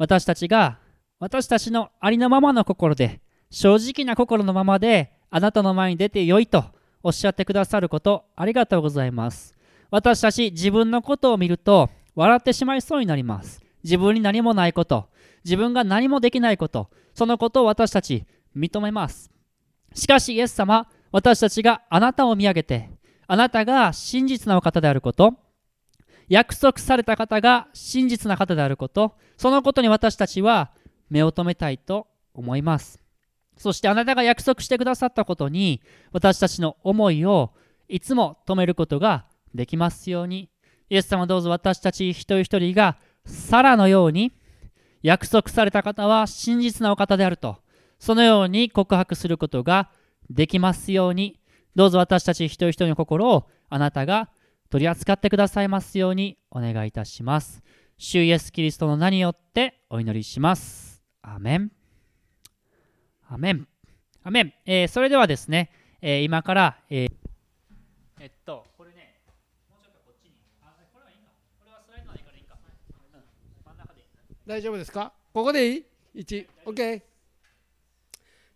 私たちが私たちのありのままの心で正直な心のままであなたの前に出てよいとおっしゃってくださることありがとうございます。私たち自分のことを見ると笑ってしまいそうになります。自分に何もないこと、自分が何もできないこと、そのことを私たち認めます。しかしイエス様、私たちがあなたを見上げてあなたが真実なお方であること、約束された方が真実な方であること、そのことに私たちは目を留めたいと思います。そしてあなたが約束してくださったことに私たちの思いをいつも止めることができますように。イエス様どうぞ私たち一人一人がサラのように約束された方は真実なお方であると、そのように告白することができますように。どうぞ私たち一人一人の心をあなたが取り扱ってくださいますようにお願いいたします。主イエスキリストの名によってお祈りします。アメン。アメン。アメン。えー、それではですね、えー、今から、えー、えっと、これね、もうちょっとこっちに。あ、これはいいか。これはスライドないからいいか。真ん中でいい。大丈夫ですか？ここでいい ?1、OK。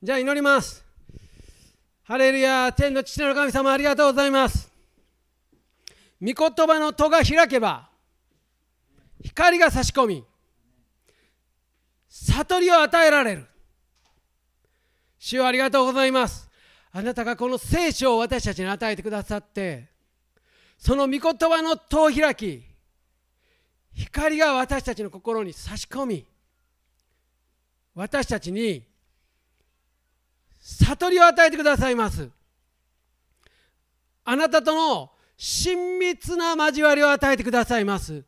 じゃあ祈ります。ハレルヤ天の父なる神様ありがとうございます御言葉の戸が開けば光が差し込み悟りを与えられる。主よありがとうございます。あなたがこの聖書を私たちに与えてくださってその御言葉の戸を開き光が私たちの心に差し込み私たちに悟りを与えてくださいます。あなたとの親密な交わりを与えてくださいます。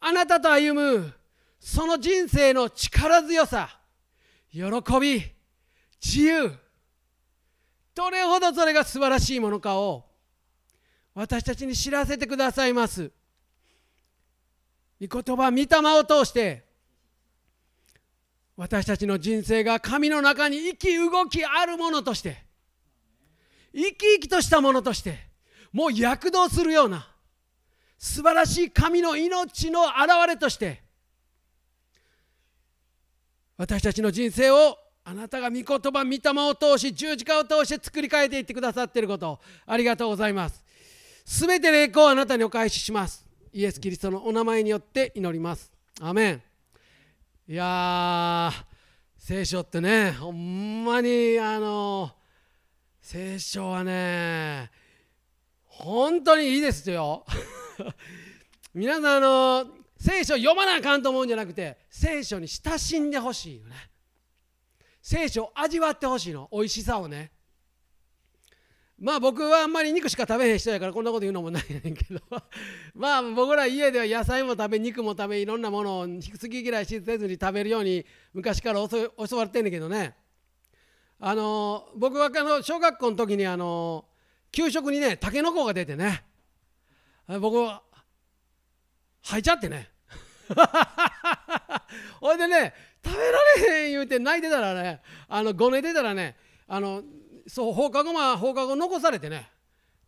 あなたと歩むその人生の力強さ喜び自由どれほどそれが素晴らしいものかを私たちに知らせてくださいます。御言葉御霊を通して私たちの人生が神の中に生き動きあるものとして生き生きとしたものとしてもう躍動するような素晴らしい神の命の現れとして私たちの人生をあなたが御言葉御霊を通し十字架を通して作り変えていってくださっていることありがとうございます。すべて霊光をあなたにお返しします。イエス・キリストのお名前によって祈ります。アメン。いや聖書ってねほんまにあの聖書はね本当にいいですよ。皆さんあの聖書読まなあかんと思うんじゃなくて聖書に親しんでほしいよね。聖書を味わってほしいの。美味しさをね。まあ僕はあんまり肉しか食べへん人やからこんなこと言うのもないねんけど。まあ僕ら家では野菜も食べ肉も食べいろんなものを好き嫌いしせずに食べるように昔から教わってんねんけどね。あの僕はあの小学校の時にあの給食にねたけのこが出てね。僕は吐いちゃってね。ほいでね食べられへん言うて泣いてたらねあのごねてたらねあのそう放課後ま放課後残されてね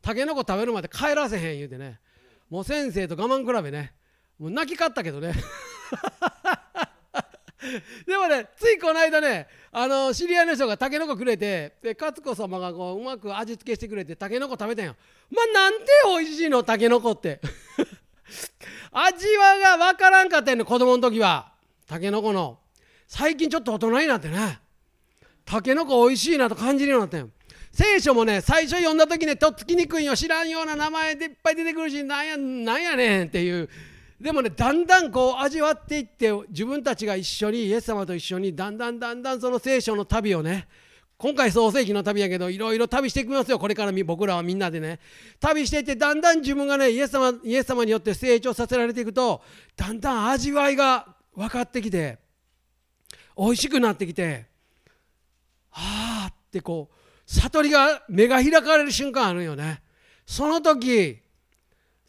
たけのこ食べるまで帰らせへん言うてねもう先生と我慢比べねもう泣き勝ったけどね。でもねついこの間ねあの知り合いの人がたけのこくれてで勝子様がこううまく味付けしてくれてたけのこ食べたんよ。まあなんて美味しいのたけのこって。味はが分からんかったんの子供の時は。たけのこの。最近ちょっと大人になってね。たけのこ美味しいなと感じるようになったよ。聖書もね最初読んだ時ねとっつきにくいよ。知らんような名前でいっぱい出てくるしなんやなんやねんっていう。でもねだんだんこう味わっていって自分たちが一緒にイエス様と一緒にだんだんだんだんその聖書の旅をね今回創世紀の旅やけどいろいろ旅していきますよこれから僕らはみんなでね。旅していってだんだん自分がねイエス様イエス様によって成長させられていくとだんだん味わいが分かってきて美味しくなってきてああってこう悟りが目が開かれる瞬間あるよね。その時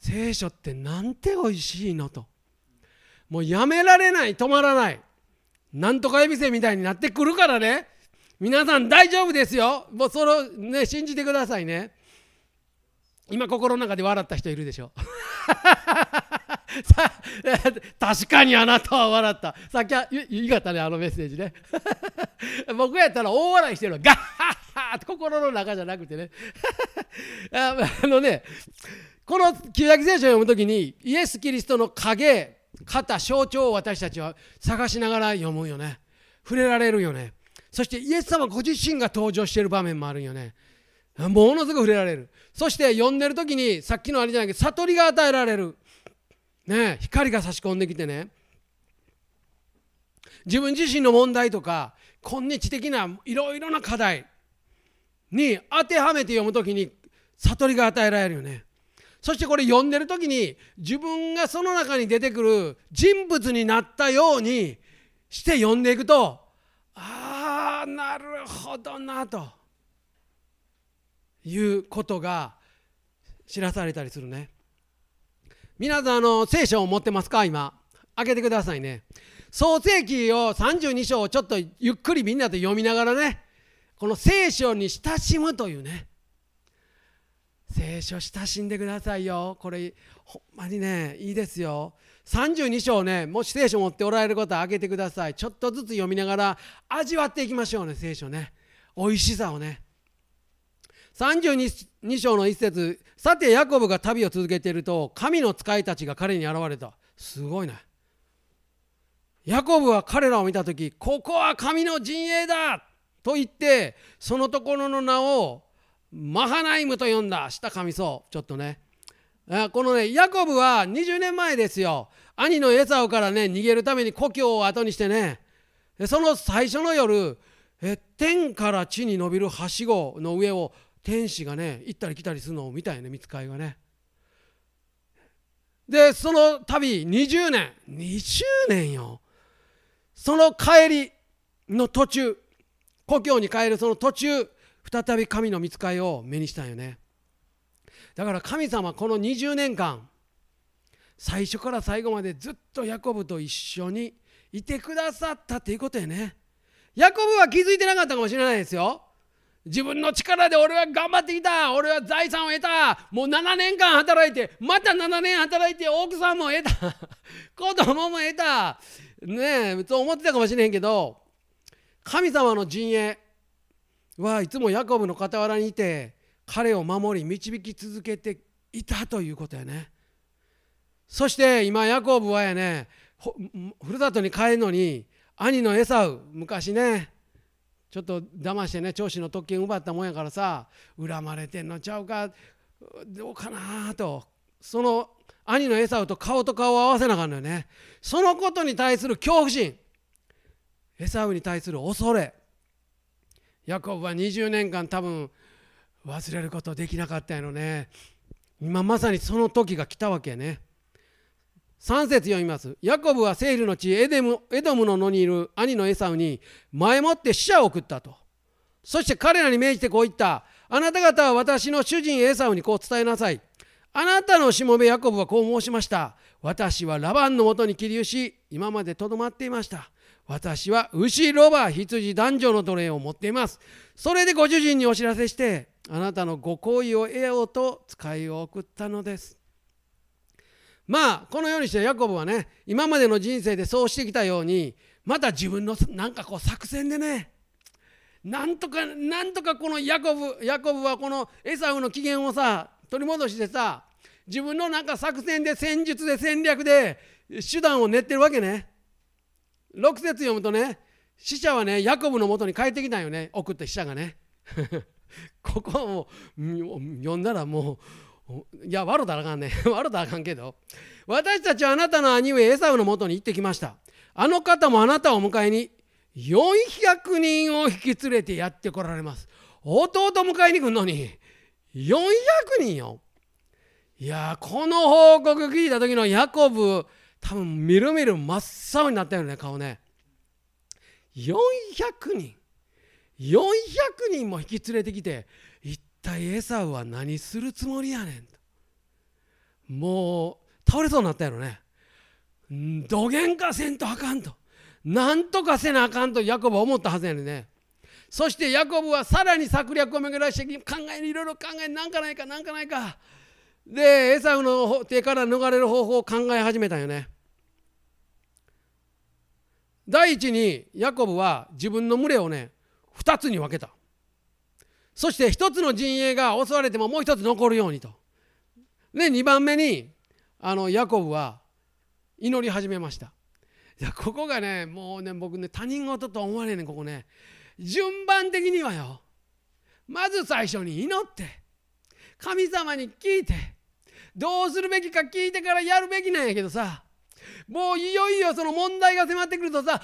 聖書ってなんて美味しいのと。もうやめられない止まらない。なんとかエビセみたいになってくるからね。皆さん大丈夫ですよ。もうそれをね信じてくださいね。今心の中で笑った人いるでしょ。さ確かにあなたは笑った。さっきは言い方ねあのメッセージね。僕やったら大笑いしてるのガッハッハって心の中じゃなくてねあのねこの旧約聖書を読むときにイエス・キリストの影肩象徴を私たちは探しながら読むよね。触れられるよね。そしてイエス様ご自身が登場している場面もあるよね。ものすごく触れられる。そして読んでる時にさっきのあれじゃないけど悟りが与えられる。ね、光が差し込んできてね。自分自身の問題とか今日的ないろいろな課題に当てはめて読む時に悟りが与えられるよね。そしてこれ読んでる時に自分がその中に出てくる人物になったようにして読んでいくとああなるほどなということが知らされたりするね。皆さんあの聖書を持ってますか？今。開けてくださいね。創世記を32章をちょっとゆっくりみんなで読みながらねこの聖書に親しむというね。聖書親しんでくださいよ。これほんまにねいいですよ。32章ねもし聖書持っておられる方は開けてください。ちょっとずつ読みながら味わっていきましょうね聖書ね。美味しさをね。32章の一節さてヤコブが旅を続けていると神の使いたちが彼に現れた。すごいね。ヤコブは彼らを見た時ここは神の陣営だと言ってそのところの名をマハナイムと呼んだ。下神そう。ちょっとね。このねヤコブは20年前ですよ。兄のエサオからね逃げるために故郷を後にしてね。その最初の夜天から地に伸びるはしごの上を天使がね行ったり来たりするのを見たよね見つかいがね。でその旅20年。20年よ。その帰りの途中故郷に帰るその途中再び神の見つかいを目にしたんよね。だから神様この20年間最初から最後までずっとヤコブと一緒にいてくださったっていうことやね。ヤコブは気づいてなかったかもしれないですよ。自分の力で俺は頑張ってきた。俺は財産を得た。もう7年間働いてまた7年働いて奥さんも得た。子供も得た。ねえと思ってたかもしれへんけど神様の陣営はいつもヤコブの傍らにいて彼を守り導き続けていたということやね。そして今ヤコブはやねふるさとに帰るのに兄のエサウ昔ねちょっと騙してね長子の特権奪ったもんやからさ恨まれてんのちゃうかどうかなと。その兄のエサウと顔と顔を合わせなあかんのよね。そのことに対する恐怖心。エサウに対する恐れ。ヤコブは20年間多分忘れることできなかったやろね。今まさにその時が来たわけね。3節読みます。ヤコブはセールの地エデムエドムの野にいる兄のエサウに前もって死者を送ったと。そして彼らに命じてこう言った。あなた方は私の主人エサウにこう伝えなさい。あなたのしもべヤコブはこう申しました。私はラバンのもとに切り牛今までとどまっていました。私は牛、ロバ、羊、男女の奴隷を持っています。それでご主人にお知らせして、あなたのご好意を得ようと使いを送ったのです。まあ、このようにしてヤコブはね、今までの人生でそうしてきたように、また自分のなんかこう作戦でね、なんとか、なんとかこのヤコブ、ヤコブはこのエサウの機嫌をさ、取り戻してさ、自分のなんか作戦で戦術で戦略で手段を練ってるわけね。6節読むとね死者はねヤコブのもとに帰ってきたんよね。送った死者がね。ここを読んだらもういや悪だらかんね。悪だらあかんけど。私たちはあなたの兄上エサウのもとに行ってきました。あの方もあなたを迎えに400人を引き連れてやってこられます。弟迎えに来るのに400人よ。いやこの報告聞いた時のヤコブ多分みるみる真っ青になったよね顔ね。400人。400人も引き連れてきて一体エサウは何するつもりやねんと。もう倒れそうになったやろね。どげんかせんとあかんと。なんとかせなあかんとヤコブは思ったはずやねんそしてヤコブはさらに策略を巡らして考えにいろいろ考えなんかないかなんかないか。でエサウの手から逃れる方法を考え始めたよね。第一にヤコブは自分の群れをね2つに分けた。そして1つの陣営が襲われてももう1つ残るようにと。で2番目にあのヤコブは祈り始めました。いやここがねもうね僕ね他人事と思われねここね。順番的にはよ。まず最初に祈って神様に聞いてどうするべきか聞いてからやるべきなんやけどさ。もういよいよその問題が迫ってくるとさ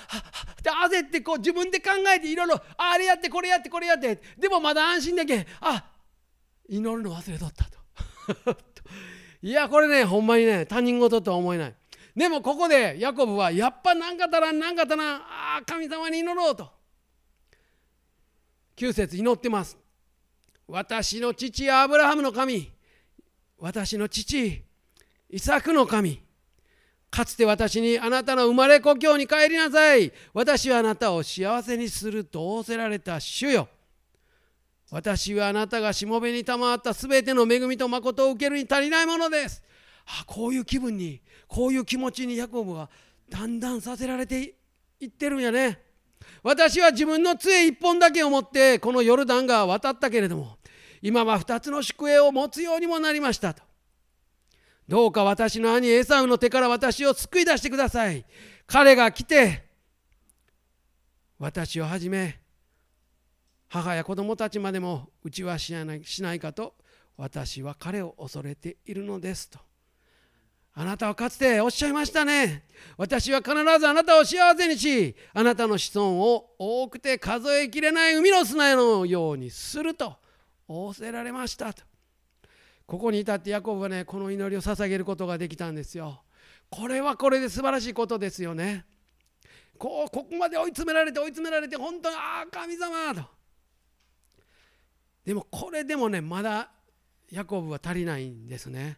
で焦ってこう自分で考えていろいろあれやってこれやってこれやって。でもまだ安心でけん。あ祈るの忘れとったと。いやこれねほんまにね他人事とは思えない。でもここでヤコブはやっぱ何か足らん何か足らんああ神様に祈ろうと。9節祈ってます。私の父アブラハムの神。私の父イサクの神。かつて私にあなたの生まれ故郷に帰りなさい。私はあなたを幸せにすると仰せられた主よ。私はあなたがしもべに賜ったすべての恵みと誠を受けるに足りないものです。あこういう気分にこういう気持ちにヤコブはだんだんさせられていってるんやね。私は自分の杖一本だけを持ってこのヨルダン川渡ったけれども今は2つの宿営を持つようにもなりましたと。どうか私の兄エサウの手から私を救い出してください。彼が来て私をはじめ母や子供たちまでもうちはしないしないかと私は彼を恐れているのですと。あなたはかつておっしゃいましたね。私は必ずあなたを幸せにしあなたの子孫を多くて数えきれない海の砂のようにすると。仰せられましたと。ここに至ってヤコブはねこの祈りを捧げることができたんですよ。これはこれで素晴らしいことですよね。こうここまで追い詰められて追い詰められて本当にああ神様と。でもこれでもねまだヤコブは足りないんですね。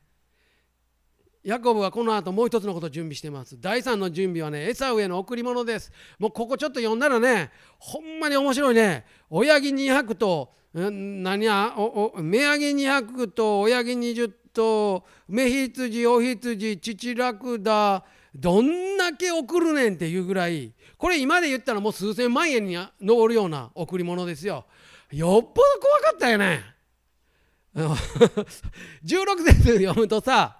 ヤコブはこの後もう一つのことを準備してます。第3の準備はねエサウへの贈り物です。もうここちょっと読んだらねほんまに面白いね。親木200と何や？おお目上げ200と親木20と目羊お羊父ラクダどんだけ送るねんっていうぐらいこれ今で言ったらもう数千万円に上るような贈り物ですよ。よっぽど怖かったよね。16節読むとさ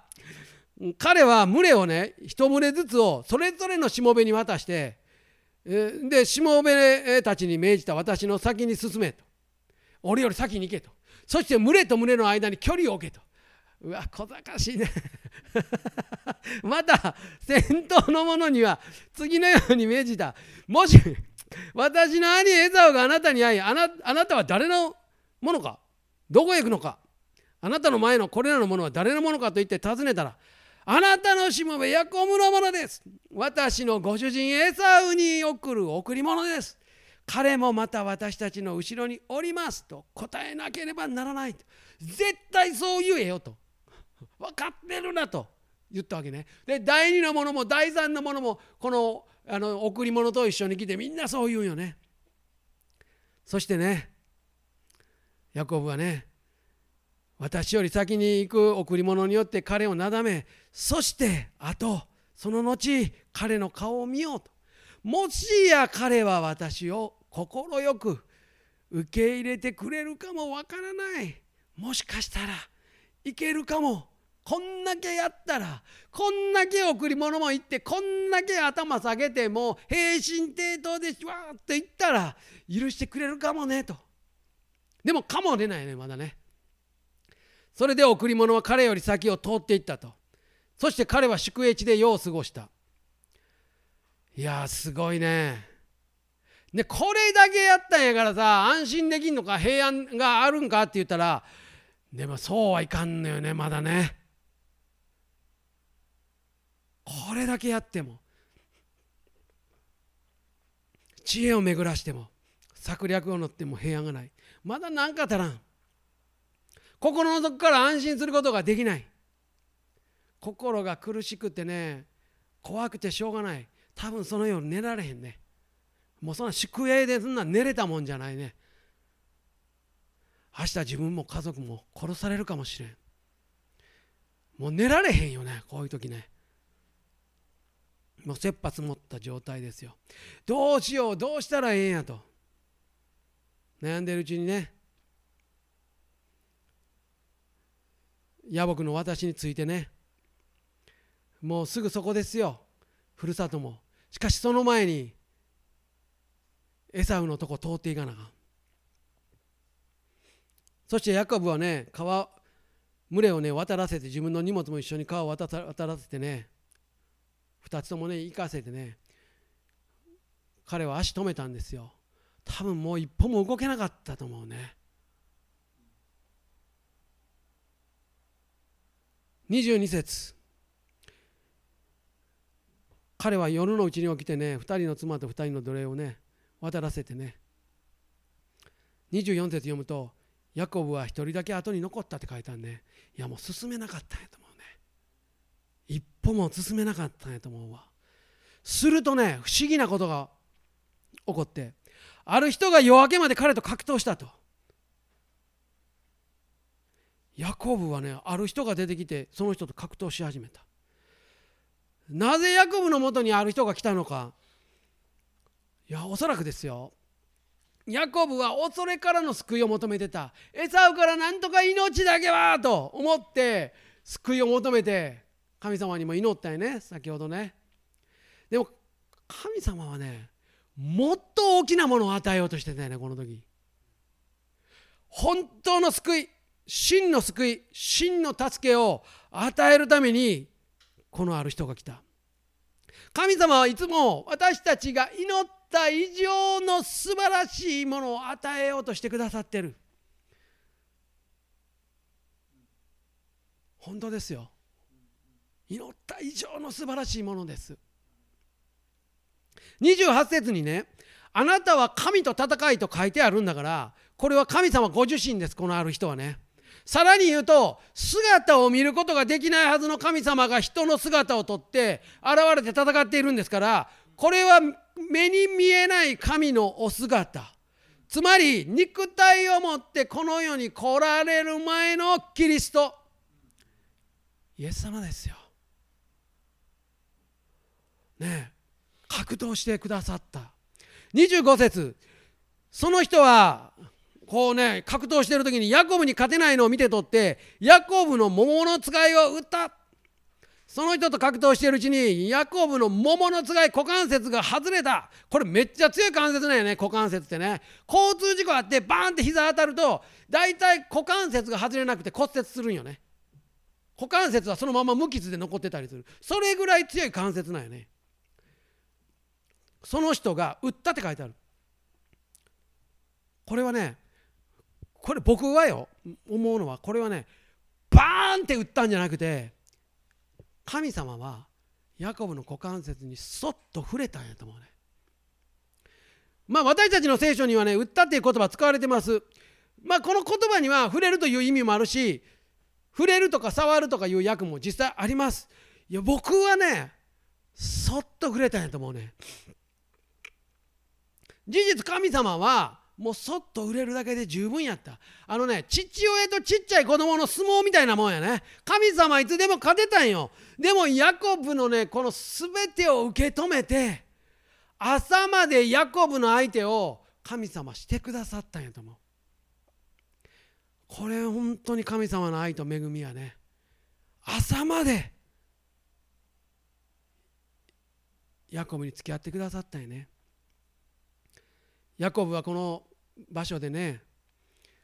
彼は群れをね一群れずつをそれぞれのしもべに渡してでしもべたちに命じた私の先に進めと。俺より先に行けと。そして群れと群れの間に距離を置けと。うわ小賢しいね。また先頭の者には次のように命じた。もし私の兄エザオがあなたに会いあなあなたは誰のものか？どこへ行くのか？あなたの前のこれらのものは誰のものかと言って尋ねたらあなたのしもべヤコブのものです。私のご主人エサウに送る贈り物です。彼もまた私たちの後ろにおりますと答えなければならない絶対そう言えよと。分かってるなと。言ったわけね。で第2のものも第3のものもこのあの贈り物と一緒に来てみんなそう言うよね。そしてねヤコブはね私より先に行く贈り物によって彼をなだめそしてあとその後彼の顔を見ようと。もしや彼は私を快く受け入れてくれるかもわからない。もしかしたらいけるかも。こんだけやったらこんだけ贈り物も言ってこんだけ頭下げても平身低頭でわーって言ったら許してくれるかもねと。でもかも出ないねまだね。それで贈り物は彼より先を通っていったと。そして彼は宿営地で世を過ごした。いやすごいね。でこれだけやったんやからさ安心できんのか平安があるんかって言ったらでもそうはいかんのよねまだね。これだけやっても知恵を巡らしても策略を乗っても平安がない。まだ何か足らん。心の底から安心することができない。心が苦しくてね怖くてしょうがない。多分そのように寝られへんね。もうそんな宿営でそんな寝れたもんじゃないね。明日自分も家族も殺されるかもしれん。もう寝られへんよねこういう時ね。もう切羽詰まった状態ですよ。どうしようどうしたらええんやと。悩んでるうちにね。野木の私についてね。もうすぐそこですよ。ふるさとも。しかしその前にエサウのとこ通っていかなそしてヤコブはね川群れをね渡らせて自分の荷物も一緒に川を渡らせてね2つともね行かせてね彼は足止めたんですよ。多分もう一歩も動けなかったと思うね。22節。彼は夜のうちに起きてね2人の妻と2人の奴隷をね渡らせてね。24節読むとヤコブは1人だけ後に残ったって書いてあるね。いやもう進めなかったんやと思うね。一歩も進めなかったんやと思うわ。するとね不思議なことが起こってある人が夜明けまで彼と格闘したと。ヤコブはねある人が出てきてその人と格闘し始めた。なぜヤコブのもとにある人が来たのか。いやおそらくですよ。ヤコブは恐れからの救いを求めてた。エサウからなんとか命だけはと思って救いを求めて神様にも祈ったよね。先ほどね。でも神様はねもっと大きなものを与えようとしてたよねこの時。本当の救い真の救い真の助けを与えるためにこのある人が来た。神様はいつも私たちが祈っった以上の素晴らしいものを与えようとしてくださってる。本当ですよ。祈った以上の素晴らしいものです。28節にねあなたは神と戦いと書いてあるんだからこれは神様ご自身ですこのある人はね。さらに言うと姿を見ることができないはずの神様が人の姿をとって現れて戦っているんですからこれは目に見えない神のお姿。つまり肉体を持ってこの世に来られる前のキリスト。イエス様ですよ。ねえ格闘してくださった。25節。その人はこうね格闘してる時にヤコブに勝てないのを見てとってヤコブの桃のつがいを打った。その人と格闘しているうちにヤコブの桃のつがい股関節が外れた。これめっちゃ強い関節なんよね股関節ってね。交通事故あってバーンって膝当たると大体股関節が外れなくて骨折するんよね。股関節はそのまま無傷で残ってたりする。それぐらい強い関節なんよね。その人が打ったって書いてある。これはねこれ僕はよ思うのはこれはねバーンって打ったんじゃなくて神様はヤコブの股関節にそっと触れたんやと思うね。まあ私たちの聖書にはね打ったっていう言葉使われてます。まあこの言葉には触れるという意味もあるし触れるとか触るとかいう訳も実際あります。いや僕はねそっと触れたんやと思うね。事実神様はもうそっと売れるだけで十分やった。あのね父親とちっちゃい子供の相撲みたいなもんやね。神様いつでも勝てたんよ。でもヤコブのねこの全てを受け止めて朝までヤコブの相手を神様してくださったんやと思う。これ本当に神様の愛と恵みやね。朝までヤコブに付き合ってくださったんやね。ヤコブはこの場所でね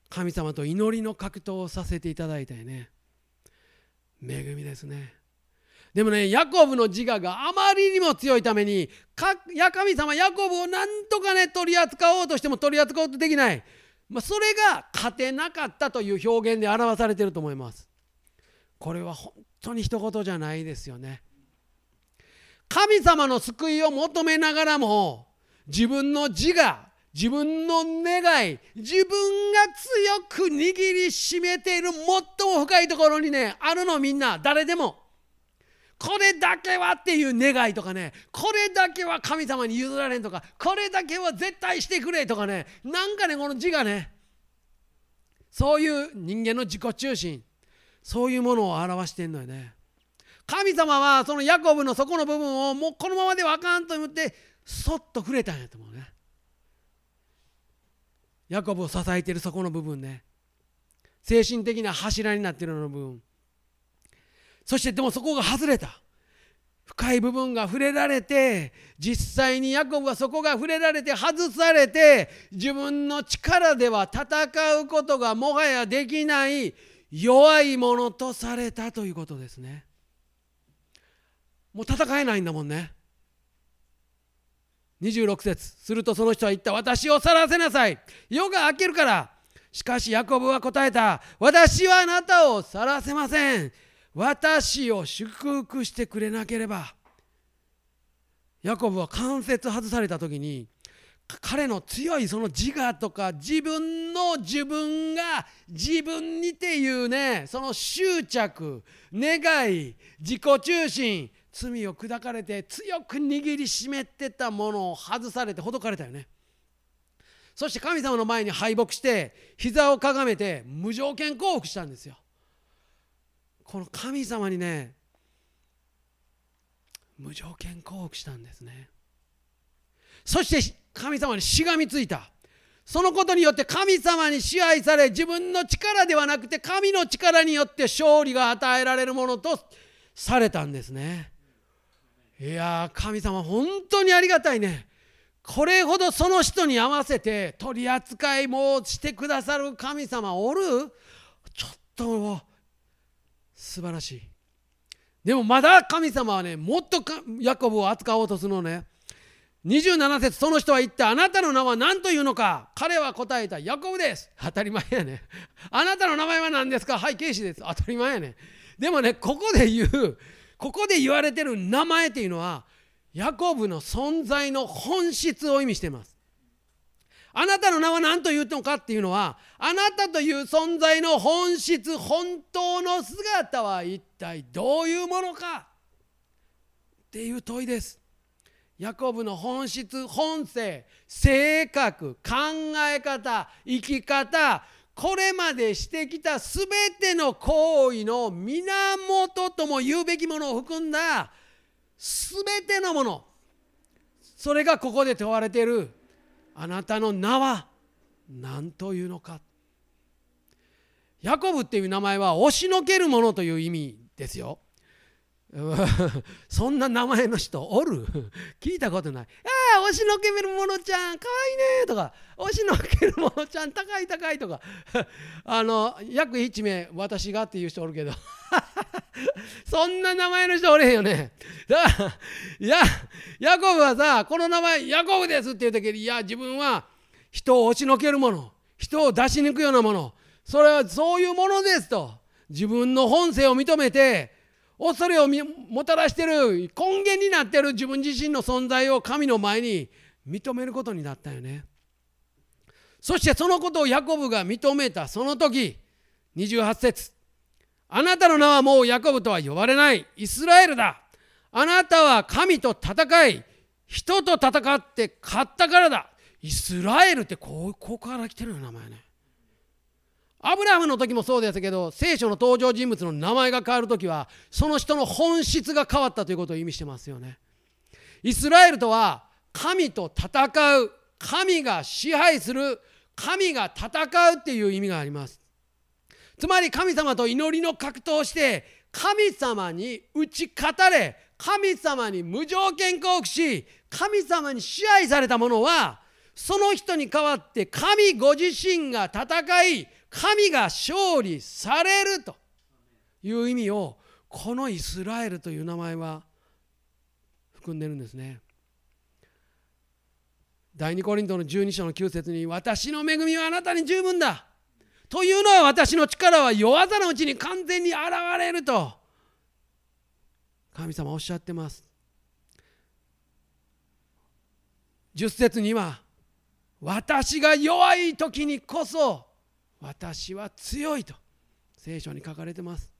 神様と祈りの格闘をさせていただいたよね。恵みですね。でもねヤコブの自我があまりにも強いために神様ヤコブをなんとかね取り扱おうとしても取り扱おうとできない、まあ、それが勝てなかったという表現で表されてると思います。これは本当に一言じゃないですよね。神様の救いを求めながらも自分の自我自分の願い自分が強く握りしめている最も深いところにねあるのみんな誰でも。これだけはっていう願いとかねこれだけは神様に譲られんとかこれだけは絶対してくれとかねなんかねこの字がねそういう人間の自己中心そういうものを表してんのよね。神様はそのヤコブのそこの部分をもうこのままではあかんと思ってそっと触れたんやと思うね。ヤコブを支えているそこの部分ね。精神的な柱になっているのの部分。そしてでもそこが外れた。深い部分が触れられて実際にヤコブはそこが触れられて外されて自分の力では戦うことがもはやできない弱いものとされたということですね。もう戦えないんだもんね。26節。するとその人は言った。私を去らせなさい。夜が明けるから。しかしヤコブは答えた。私はあなたを去らせません。私を祝福してくれなければ。ヤコブは関節外された時に彼の強いその自我とか自分の自分が自分にっていうねその執着願い自己中心罪を砕かれて強く握りしめてたものを外されてほどかれたよね。そして神様の前に敗北して膝をかがめて無条件降伏したんですよ。この神様にね無条件降伏したんですね。そして神様にしがみついた。そのことによって神様に支配され自分の力ではなくて神の力によって勝利が与えられるものとされたんですね。いや神様本当にありがたいね。これほどその人に合わせて取り扱いもしてくださる神様おる？ちょっと素晴らしい。でもまだ神様はねもっとヤコブを扱おうとするのね。27節その人は言ってあなたの名は何というのか？彼は答えた。ヤコブです。当たり前やね。あなたの名前は何ですか？はい警視です。当たり前やね。でもねここで言うここで言われてる名前っていうのはヤコブの存在の本質を意味しています。あなたの名は何というのかっていうのはあなたという存在の本質本当の姿は一体どういうものか。っていう問いです。ヤコブの本質本性性格考え方生き方これまでしてきた全ての行為の源とも言うべきものを含んだ全てのもの。それがここで問われている。あなたの名は何というのか。ヤコブっていう名前は押しのけるものという意味ですよ。そんな名前の人おる？聞いたことない。ああ、押しのけるものちゃん、かわいいね。とか、押しのけるものちゃん、高い高いとか、あの、約1名、私がっていう人おるけど、そんな名前の人おれへんよね。だから、や、ヤコブはさ、この名前、ヤコブですっていう時に、いや、自分は人を押しのけるもの、人を出し抜くようなもの、それはそういうものですと、自分の本性を認めて、恐れをもたらしてる根源になってる自分自身の存在を神の前に認めることになったよね。そしてそのことをヤコブが認めたその時28節あなたの名はもうヤコブとは呼ばれないイスラエルだ。あなたは神と戦い人と戦って勝ったからだ。イスラエルってこここから来てるよ名前ね。アブラハムの時もそうですけど聖書の登場人物の名前が変わる時はその人の本質が変わったということを意味してますよね。イスラエルとは神と戦う神が支配する神が戦うっていう意味があります。つまり神様と祈りの格闘をして神様に打ち勝たれ神様に無条件降伏し神様に支配された者はその人に代わって神ご自身が戦い神が勝利されるという意味をこのイスラエルという名前は含んでるんですね。第2コリントの12章の9節に「私の恵みはあなたに十分だ」というのは私の力は弱さのうちに完全に現れると神様おっしゃってます。10節には「私が弱い時にこそ私は強いと聖書に書かれてます。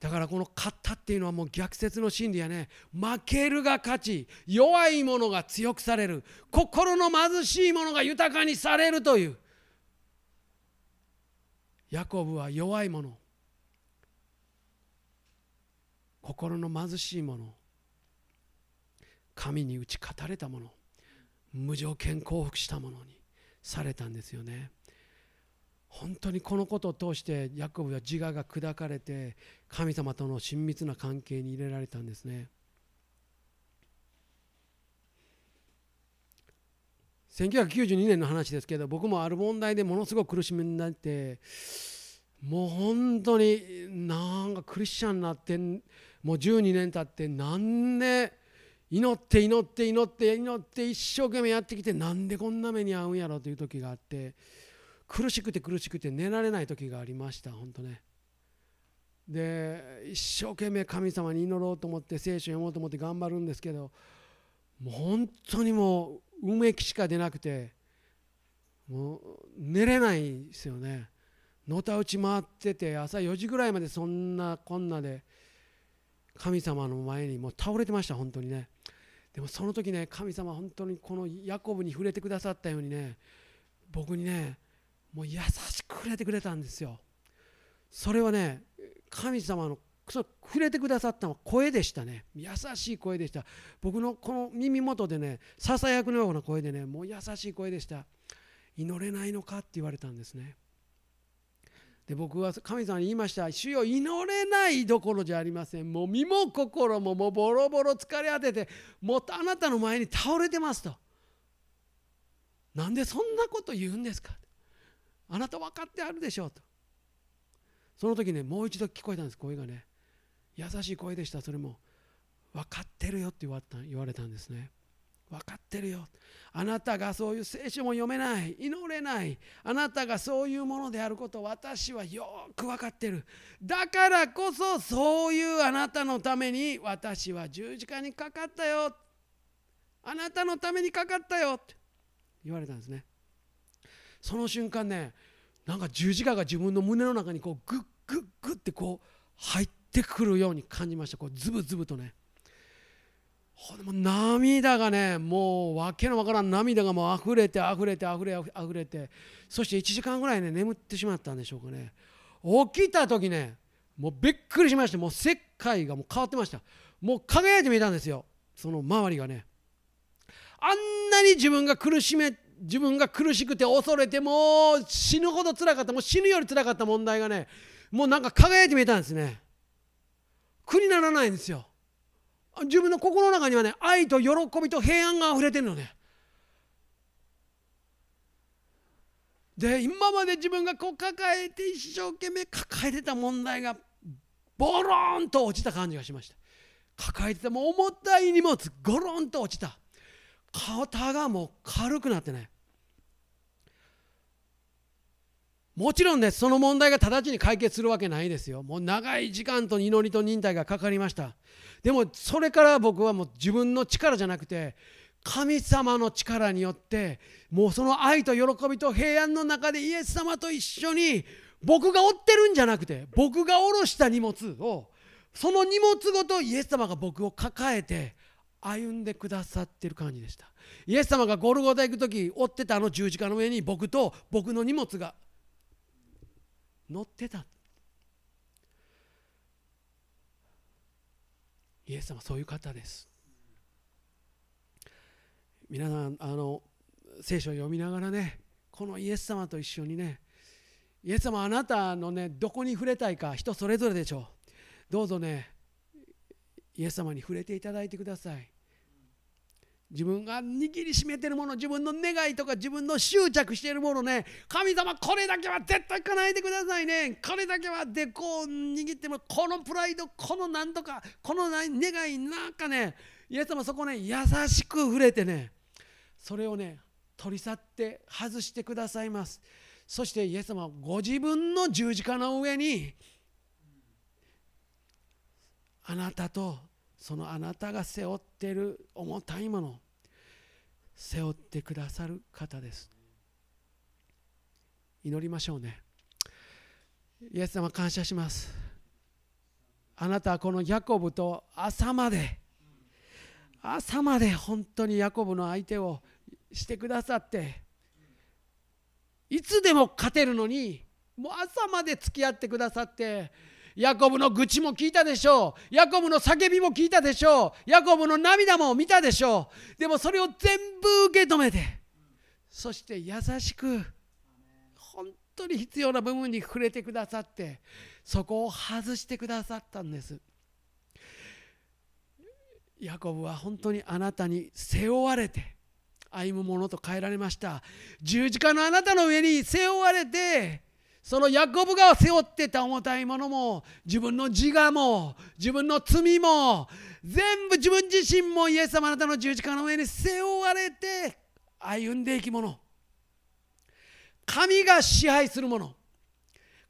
だからこの勝ったっていうのはもう逆説の真理やね。負けるが勝ち弱い者が強くされる心の貧しい者が豊かにされるという。ヤコブは弱い者心の貧しい者神に打ち勝たれた者無条件降伏した者にされたんですよね。本当にこのことを通してヤコブは自我が砕かれて神様との親密な関係に入れられたんですね。1992年の話ですけど僕もある問題でものすごく苦しみになってもう本当になんかクリスチャンになってもう12年経ってなんで祈って祈って祈って祈って一生懸命やってきてなんでこんな目に遭うんやろという時があって苦しくて苦しくて寝られない時がありました本当ね。で一生懸命神様に祈ろうと思って聖書を読もうと思って頑張るんですけどもう本当にもううめきしか出なくてもう寝れないですよね。のたうち回ってて朝4時ぐらいまでそんなこんなで神様の前にもう倒れてました本当にね。でもその時ね神様本当にこのヤコブに触れてくださったようにね僕にねもう優しく触れてくれたんですよ。それはね神様の触れてくださったのは声でしたね。優しい声でした。僕のこの耳元でねささやくのような声でねもう優しい声でした。祈れないのかって言われたんですね。で僕は神様に言いました。主よ祈れないどころじゃありません。もう身も心ももうボロボロ疲れ果ててもうあなたの前に倒れてますと。なんでそんなこと言うんですか。あなた分かってあるでしょうと。その時ねもう一度聞こえたんです。声がね。優しい声でした。それも分かってるよって言わた言われたんですね。分かってるよ。あなたがそういう聖書も読めない。祈れない。あなたがそういうものであること私はよく分かってる。だからこそそういうあなたのために私は十字架にかかったよ。あなたのためにかかったよって言われたんですね。その瞬間ねなんか十字架が自分の胸の中にこうグッグッグッってこう入ってくるように感じました。こうズブズブとね。ほんで涙がねもう訳のわからん涙がもう溢れて溢れて溢れ溢れて。そして1時間ぐらいね眠ってしまったんでしょうかね。起きた時ねもうびっくりしましてもう世界がもう変わってました。もう輝いて見えたんですよ。その周りがね。あんなに自分が苦しめ自分が苦しくて恐れてもう死ぬほどつらかったもう死ぬよりつらかった問題がねもうなんか輝いて見えたんですね。苦にならないんですよ。自分の心の中にはね愛と喜びと平安があふれてるのね。で今まで自分がこう抱えて一生懸命抱えてた問題がボロンと落ちた感じがしました。抱えてたもう重たい荷物ゴロンと落ちた。肩がもう軽くなってねもちろんねその問題が直ちに解決するわけないですよ。もう長い時間と祈りと忍耐がかかりました。でもそれから僕はもう自分の力じゃなくて神様の力によってもうその愛と喜びと平安の中でイエス様と一緒に僕が追ってるんじゃなくて僕が下ろした荷物をその荷物ごとイエス様が僕を抱えて歩んでくださってる感じでした。イエス様がゴルゴタ行く時追ってたあの十字架の上に僕と僕の荷物が乗ってた。イエス様そういう方です。皆さんあの聖書を読みながらねこのイエス様と一緒にねイエス様あなたのねどこに触れたいか人それぞれでしょう。どうぞねイエス様に触れていただいてください。自分が握りしめてるもの自分の願いとか自分の執着しているものね。神様これだけは絶対叶えてくださいね。これだけはでこう握ってもこのプライドこの何とかこの願いなんかね。イエス様そこね優しく触れてね。それをね取り去って外してくださいます。そしてイエス様ご自分の十字架の上にあなたとそのあなたが背負っている重たいもの背負ってくださる方です。祈りましょうね。イエス様感謝します。あなたはこのヤコブと朝まで朝まで本当にヤコブの相手をしてくださっていつでも勝てるのにもう朝まで付き合ってくださってヤコブの愚痴も聞いたでしょう。ヤコブの叫びも聞いたでしょう。ヤコブの涙も見たでしょう。でもそれを全部受け止めてそして優しく本当に必要な部分に触れてくださってそこを外してくださったんです。ヤコブは本当にあなたに背負われて歩むものと変えられました。十字架のあなたの上に背負われてそのヤコブが背負ってた重たいものも自分の自我も自分の罪も全部自分自身もイエス様あなたの十字架の上に背負われて歩んでいきもの。神が支配するもの。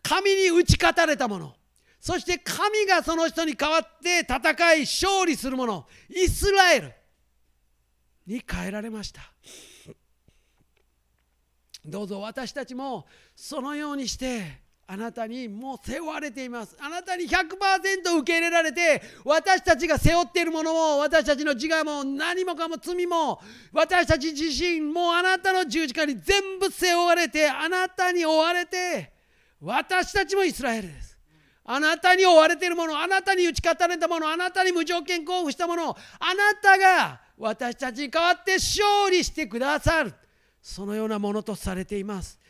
神に打ち勝たれたもの。そして神がその人に代わって戦い勝利するもの。イスラエルに変えられました。どうぞ私たちもそのようにしてあなたにもう背負われています。あなたに100%受け入れられて私たちが背負っているものも私たちの自我も何もかも罪も私たち自身もうあなたの十字架に全部背負われてあなたに追われて私たちもイスラエルです。あなたに追われているものあなたに打ち勝たれたものあなたに無条件交付したものあなたが私たちに代わって勝利してくださる。そのようなものとされています。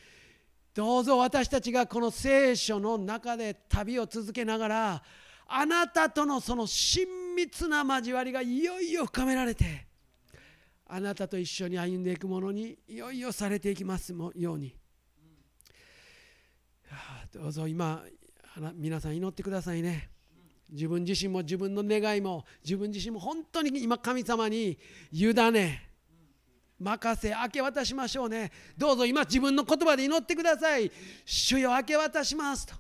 どうぞ私たちがこの聖書の中で旅を続けながらあなたとのその親密な交わりがいよいよ深められてあなたと一緒に歩んでいくものにいよいよされていきますように。どうぞ今皆さん祈ってくださいね。自分自身も自分の願いも自分自身も本当に今神様に委ね任せ明け渡しましょうね。どうぞ今自分の言葉で祈ってください。主よ明け渡しますと。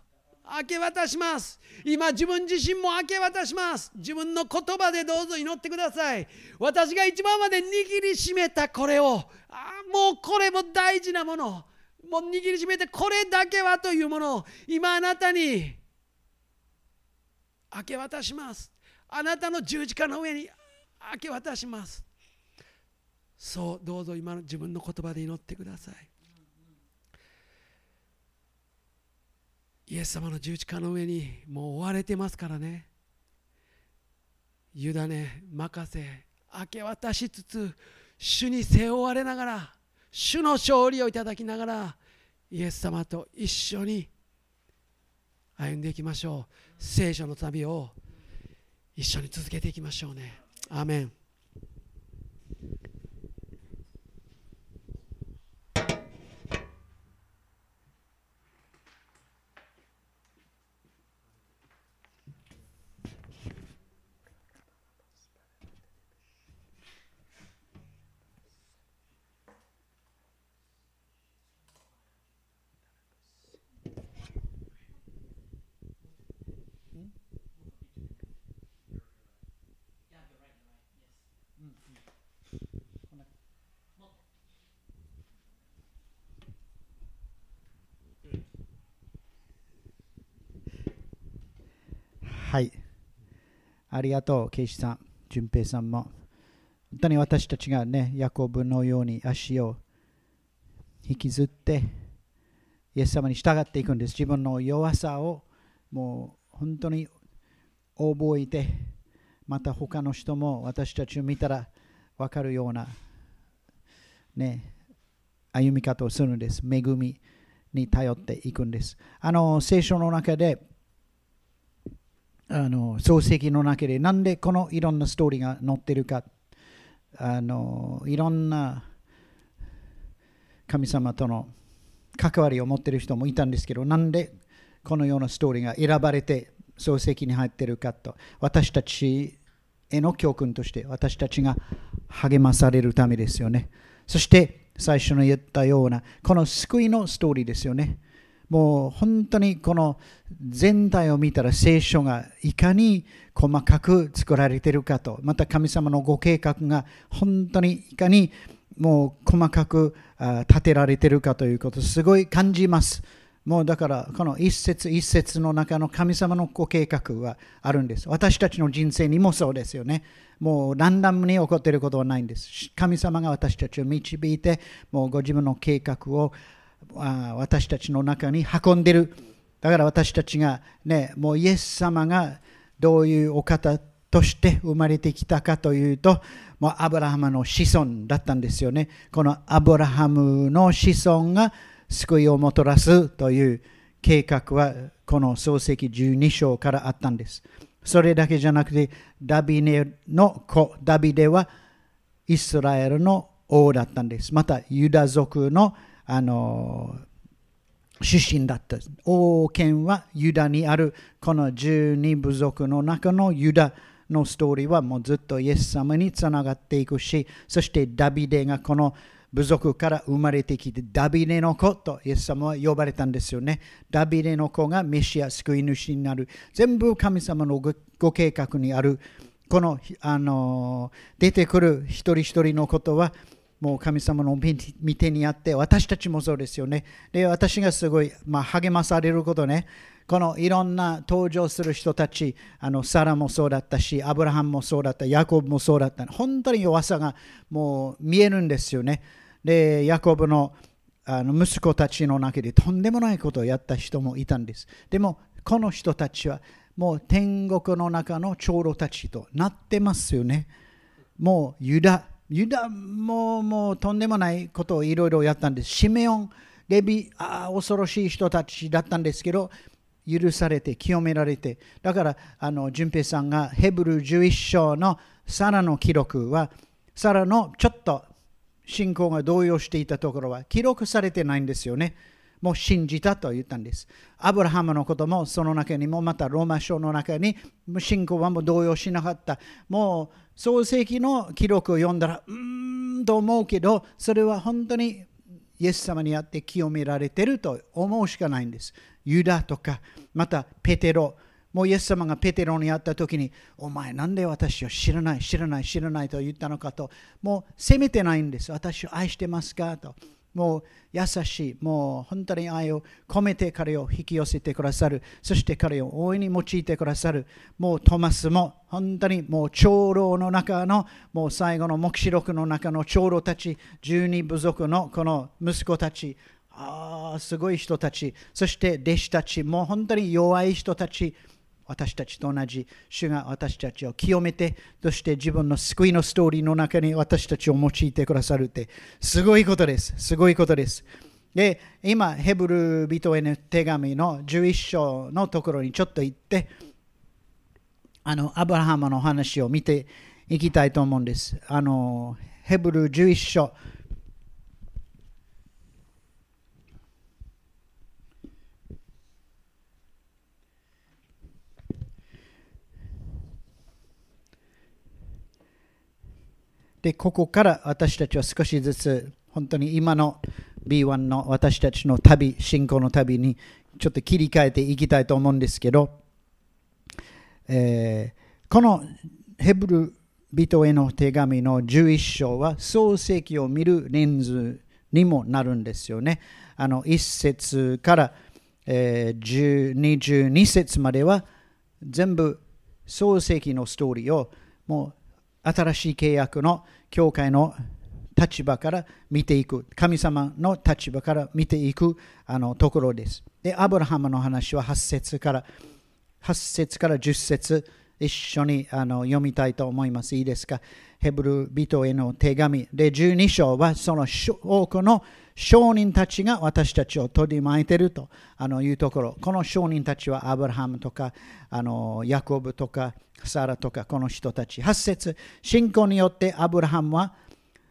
明け渡します。今自分自身も明け渡します。自分の言葉でどうぞ祈ってください。私が一番まで握りしめたこれをあもうこれも大事なもの。もう握りしめてこれだけはというもの。を今あなたに明け渡します。あなたの十字架の上に明け渡します。そうどうぞ今の自分の言葉で祈ってください。イエス様の十字架の上にもう追われてますからね。委ね任せ明け渡しつつ主に背負われながら主の勝利をいただきながらイエス様と一緒に歩んでいきましょう。聖書の旅を一緒に続けていきましょうね。アメンはいありがとうケイシさん淳平さんも。本当に私たちがねヤコブのように足を引きずってイエス様に従っていくんです。自分の弱さをもう本当に覚えてまた他の人も私たちを見たら分かるようなね歩み方をするんです。恵みに頼っていくんです。あの聖書の中であの漱石の中でなんでこのいろんなストーリーが載ってるか。あのいろんな神様との関わりを持ってる人もいたんですけどなんでこのようなストーリーが選ばれて漱石に入ってるかと。私たちへの教訓として私たちが励まされるためですよね。そして最初に言ったようなこの救いのストーリーですよね。もう本当にこの全体を見たら聖書がいかに細かく作られているかとまた神様のご計画が本当にいかにもう細かく立てられているかということすごい感じます。もうだからこの一節一節の中の神様のご計画はあるんです。私たちの人生にもそうですよね。もうランダムに起こっていることはないんです。神様が私たちを導いてもうご自分の計画を私たちの中に運んでる。だから私たちがねもうイエス様がどういうお方として生まれてきたかというともうアブラハムの子孫だったんですよね。このアブラハムの子孫が救いをもたらすという計画はこの創世記12章からあったんです。それだけじゃなくてダビネの子ダビデはイスラエルの王だったんです。またユダ族のあの出身だった。王権はユダにあるこの12部族の中のユダのストーリーはもうずっとイエス様につながっていくし、そしてダビデがこの部族から生まれてきて、ダビデの子とイエス様は呼ばれたんですよね。ダビデの子がメシア、救い主になる。全部神様のご計画にある。このあの出てくる一人一人のことはもう神様の見てにあって私たちもそうですよね。で私がすごい、まあ、励まされることね。このいろんな登場する人たちあのサラもそうだったしアブラハムもそうだったヤコブもそうだった。本当に弱さがもう見えるんですよね。でヤコブのあの息子たちの中でとんでもないことをやった人もいたんです。でもこの人たちはもう天国の中の長老たちとなってますよね。もうユダユダももうとんでもないことをいろいろやったんです。シメオン、レビ、あ恐ろしい人たちだったんですけど、許されて、清められて。だから、あの、淳平さんがヘブル11章のサラの記録は、サラのちょっと信仰が動揺していたところは記録されてないんですよね。も信じたと言ったんです。アブラハムのこともその中にもまたローマ書の中に信仰はもう動揺しなかった。もう創世記の記録を読んだらうーんと思うけどそれは本当にイエス様にあって清められてると思うしかないんです。ユダとかまたペテロもうイエス様がペテロに会った時に、お前なんで私を知らない、知らない、知らないと言ったのかと、もう責めてないんです。私を愛してますかと。もう優しい、もう本当に愛を込めて彼を引き寄せてくださる、そして彼を大いに用いてくださる、もうトマスも本当にもう長老の中の、もう最後の黙示録の中の長老たち、十二部族のこの息子たち、ああ、すごい人たち、そして弟子たち、もう本当に弱い人たち、私たちと同じ主が私たちを清めてそして自分の救いのストーリーの中に私たちを用いてくださるってすごいことです。すごいことです。で今ヘブル人への手紙の11章のところにちょっと行ってあのアブラハムの話を見ていきたいと思うんです。あのヘブル11章で、ここから私たちは少しずつ、本当に今の B1 の私たちの旅、信仰の旅にちょっと切り替えていきたいと思うんですけど、えー、このヘブル人への手紙の11章は創世記を見るレンズにもなるんですよね。あの1節から、えー、22節までは全部創世記のストーリーをもう新しい契約の教会の立場から見ていく、神様の立場から見ていくあのところです。で、アブラハムの話は8節から、8節から10節一緒にあの読みたいと思います。いいですか？ヘブル人への手紙。で、12章はその多くの商人たちが私たちを取り巻いているとあのいうところ。この商人たちはアブラハムとかあのヤコブとかサラとかこの人たち。8節信仰によってアブラハムは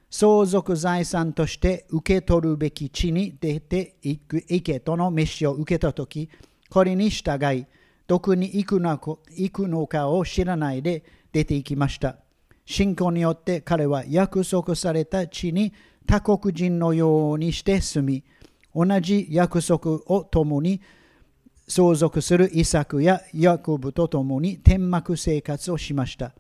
相続財産として受け取るべき地に出ていく行けとの飯を受けたとき、これに従い、どこに行くのかを知らないで出て行きました。信仰によって彼は約束された地に他国人のようにして住み、同じ約束を共に相続するイサクやヤコブと共に天幕生活をしました。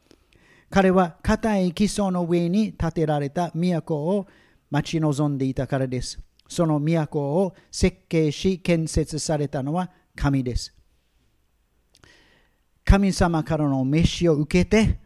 彼は固い基礎の上に建てられた都を待ち望んでいたからです。その都を設計し建設されたのは神です。神様からの召しを受けて、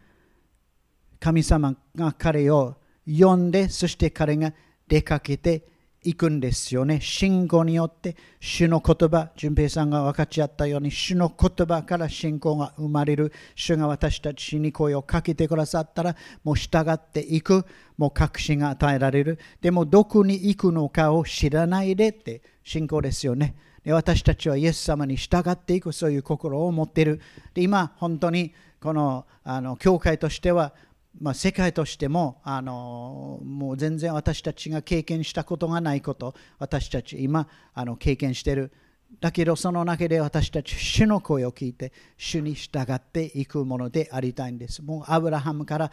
神様が彼を呼んで、そして彼が出かけていくんですよね。信仰によって主の言葉、淳平さんが分かち合ったように、主の言葉から信仰が生まれる。主が私たちに声をかけてくださったら、もう従っていく。もう確信が与えられる。でも、どこに行くのかを知らないでって信仰ですよね。で私たちはイエス様に従っていく、そういう心を持っている。で今、本当にこのあの教会としては、まあ、世界としてもあのもう全然私たちが経験したことがないこと私たち今あの経験してる。だけどその中で私たち主の声を聞いて主に従っていくものでありたいんです。もうアブラハムから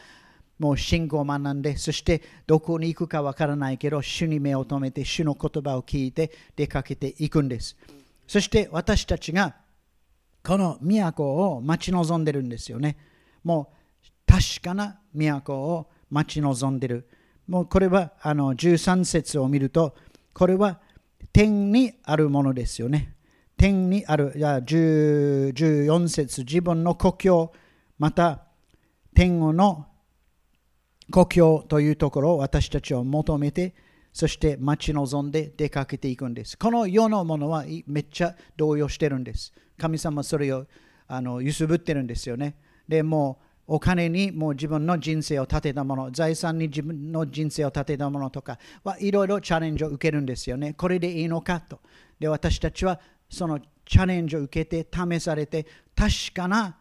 もう信仰を学んでそしてどこに行くかわからないけど主に目を留めて主の言葉を聞いて出かけていくんです。そして私たちがこの都を待ち望んでるんですよね。もう確かな都を待ち望んでいる。もうこれはあの13節を見ると、これは天にあるものですよね。天にある、いや14節、自分の故郷、また天の故郷というところを私たちを求めて、そして待ち望んで出かけていくんです。この世のものはめっちゃ動揺してるんです。神様それをあの揺すぶってるんですよね。でもお金にもう自分の人生を立てたもの、財産に自分の人生を立てたものとかはいろいろチャレンジを受けるんですよね。これでいいのかと。で、私たちはそのチャレンジを受けて試されて確かな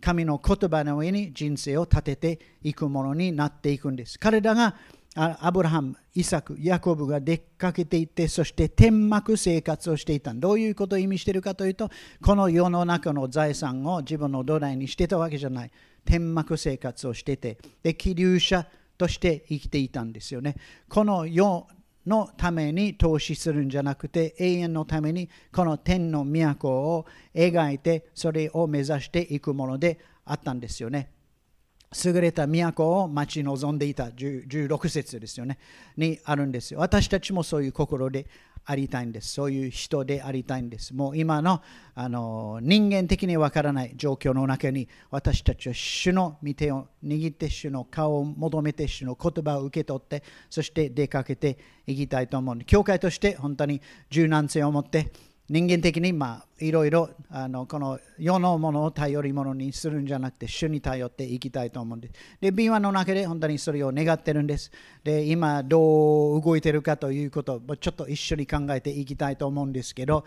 神の言葉の上に人生を立てていくものになっていくんです。彼らがアブラハム、イサク、ヤコブが出かけていって、そして天幕生活をしていた。どういうことを意味しているかというと、この世の中の財産を自分の土台にしてたわけじゃない。天幕生活をしてて、で、気流者として生きていたんですよね。この世のために投資するんじゃなくて、永遠のためにこの天の都を描いて、それを目指していくものであったんですよね。優れた都を待ち望んでいた16節ですよね。にあるんですよ。私たちもそういう心でありたいんです。そういう人でありたいんです。もう今のあの人間的にわからない状況の中に私たちは主の御手を握って主の顔を求めて主の言葉を受け取ってそして出かけていきたいと思う。教会として本当に柔軟性を持って人間的にまあいろいろあのこの世のものを頼り物にするんじゃなくて主に頼っていきたいと思うんです。で、敏腕の中で本当にそれを願ってるんです。で、今どう動いてるかということをちょっと一緒に考えていきたいと思うんですけど、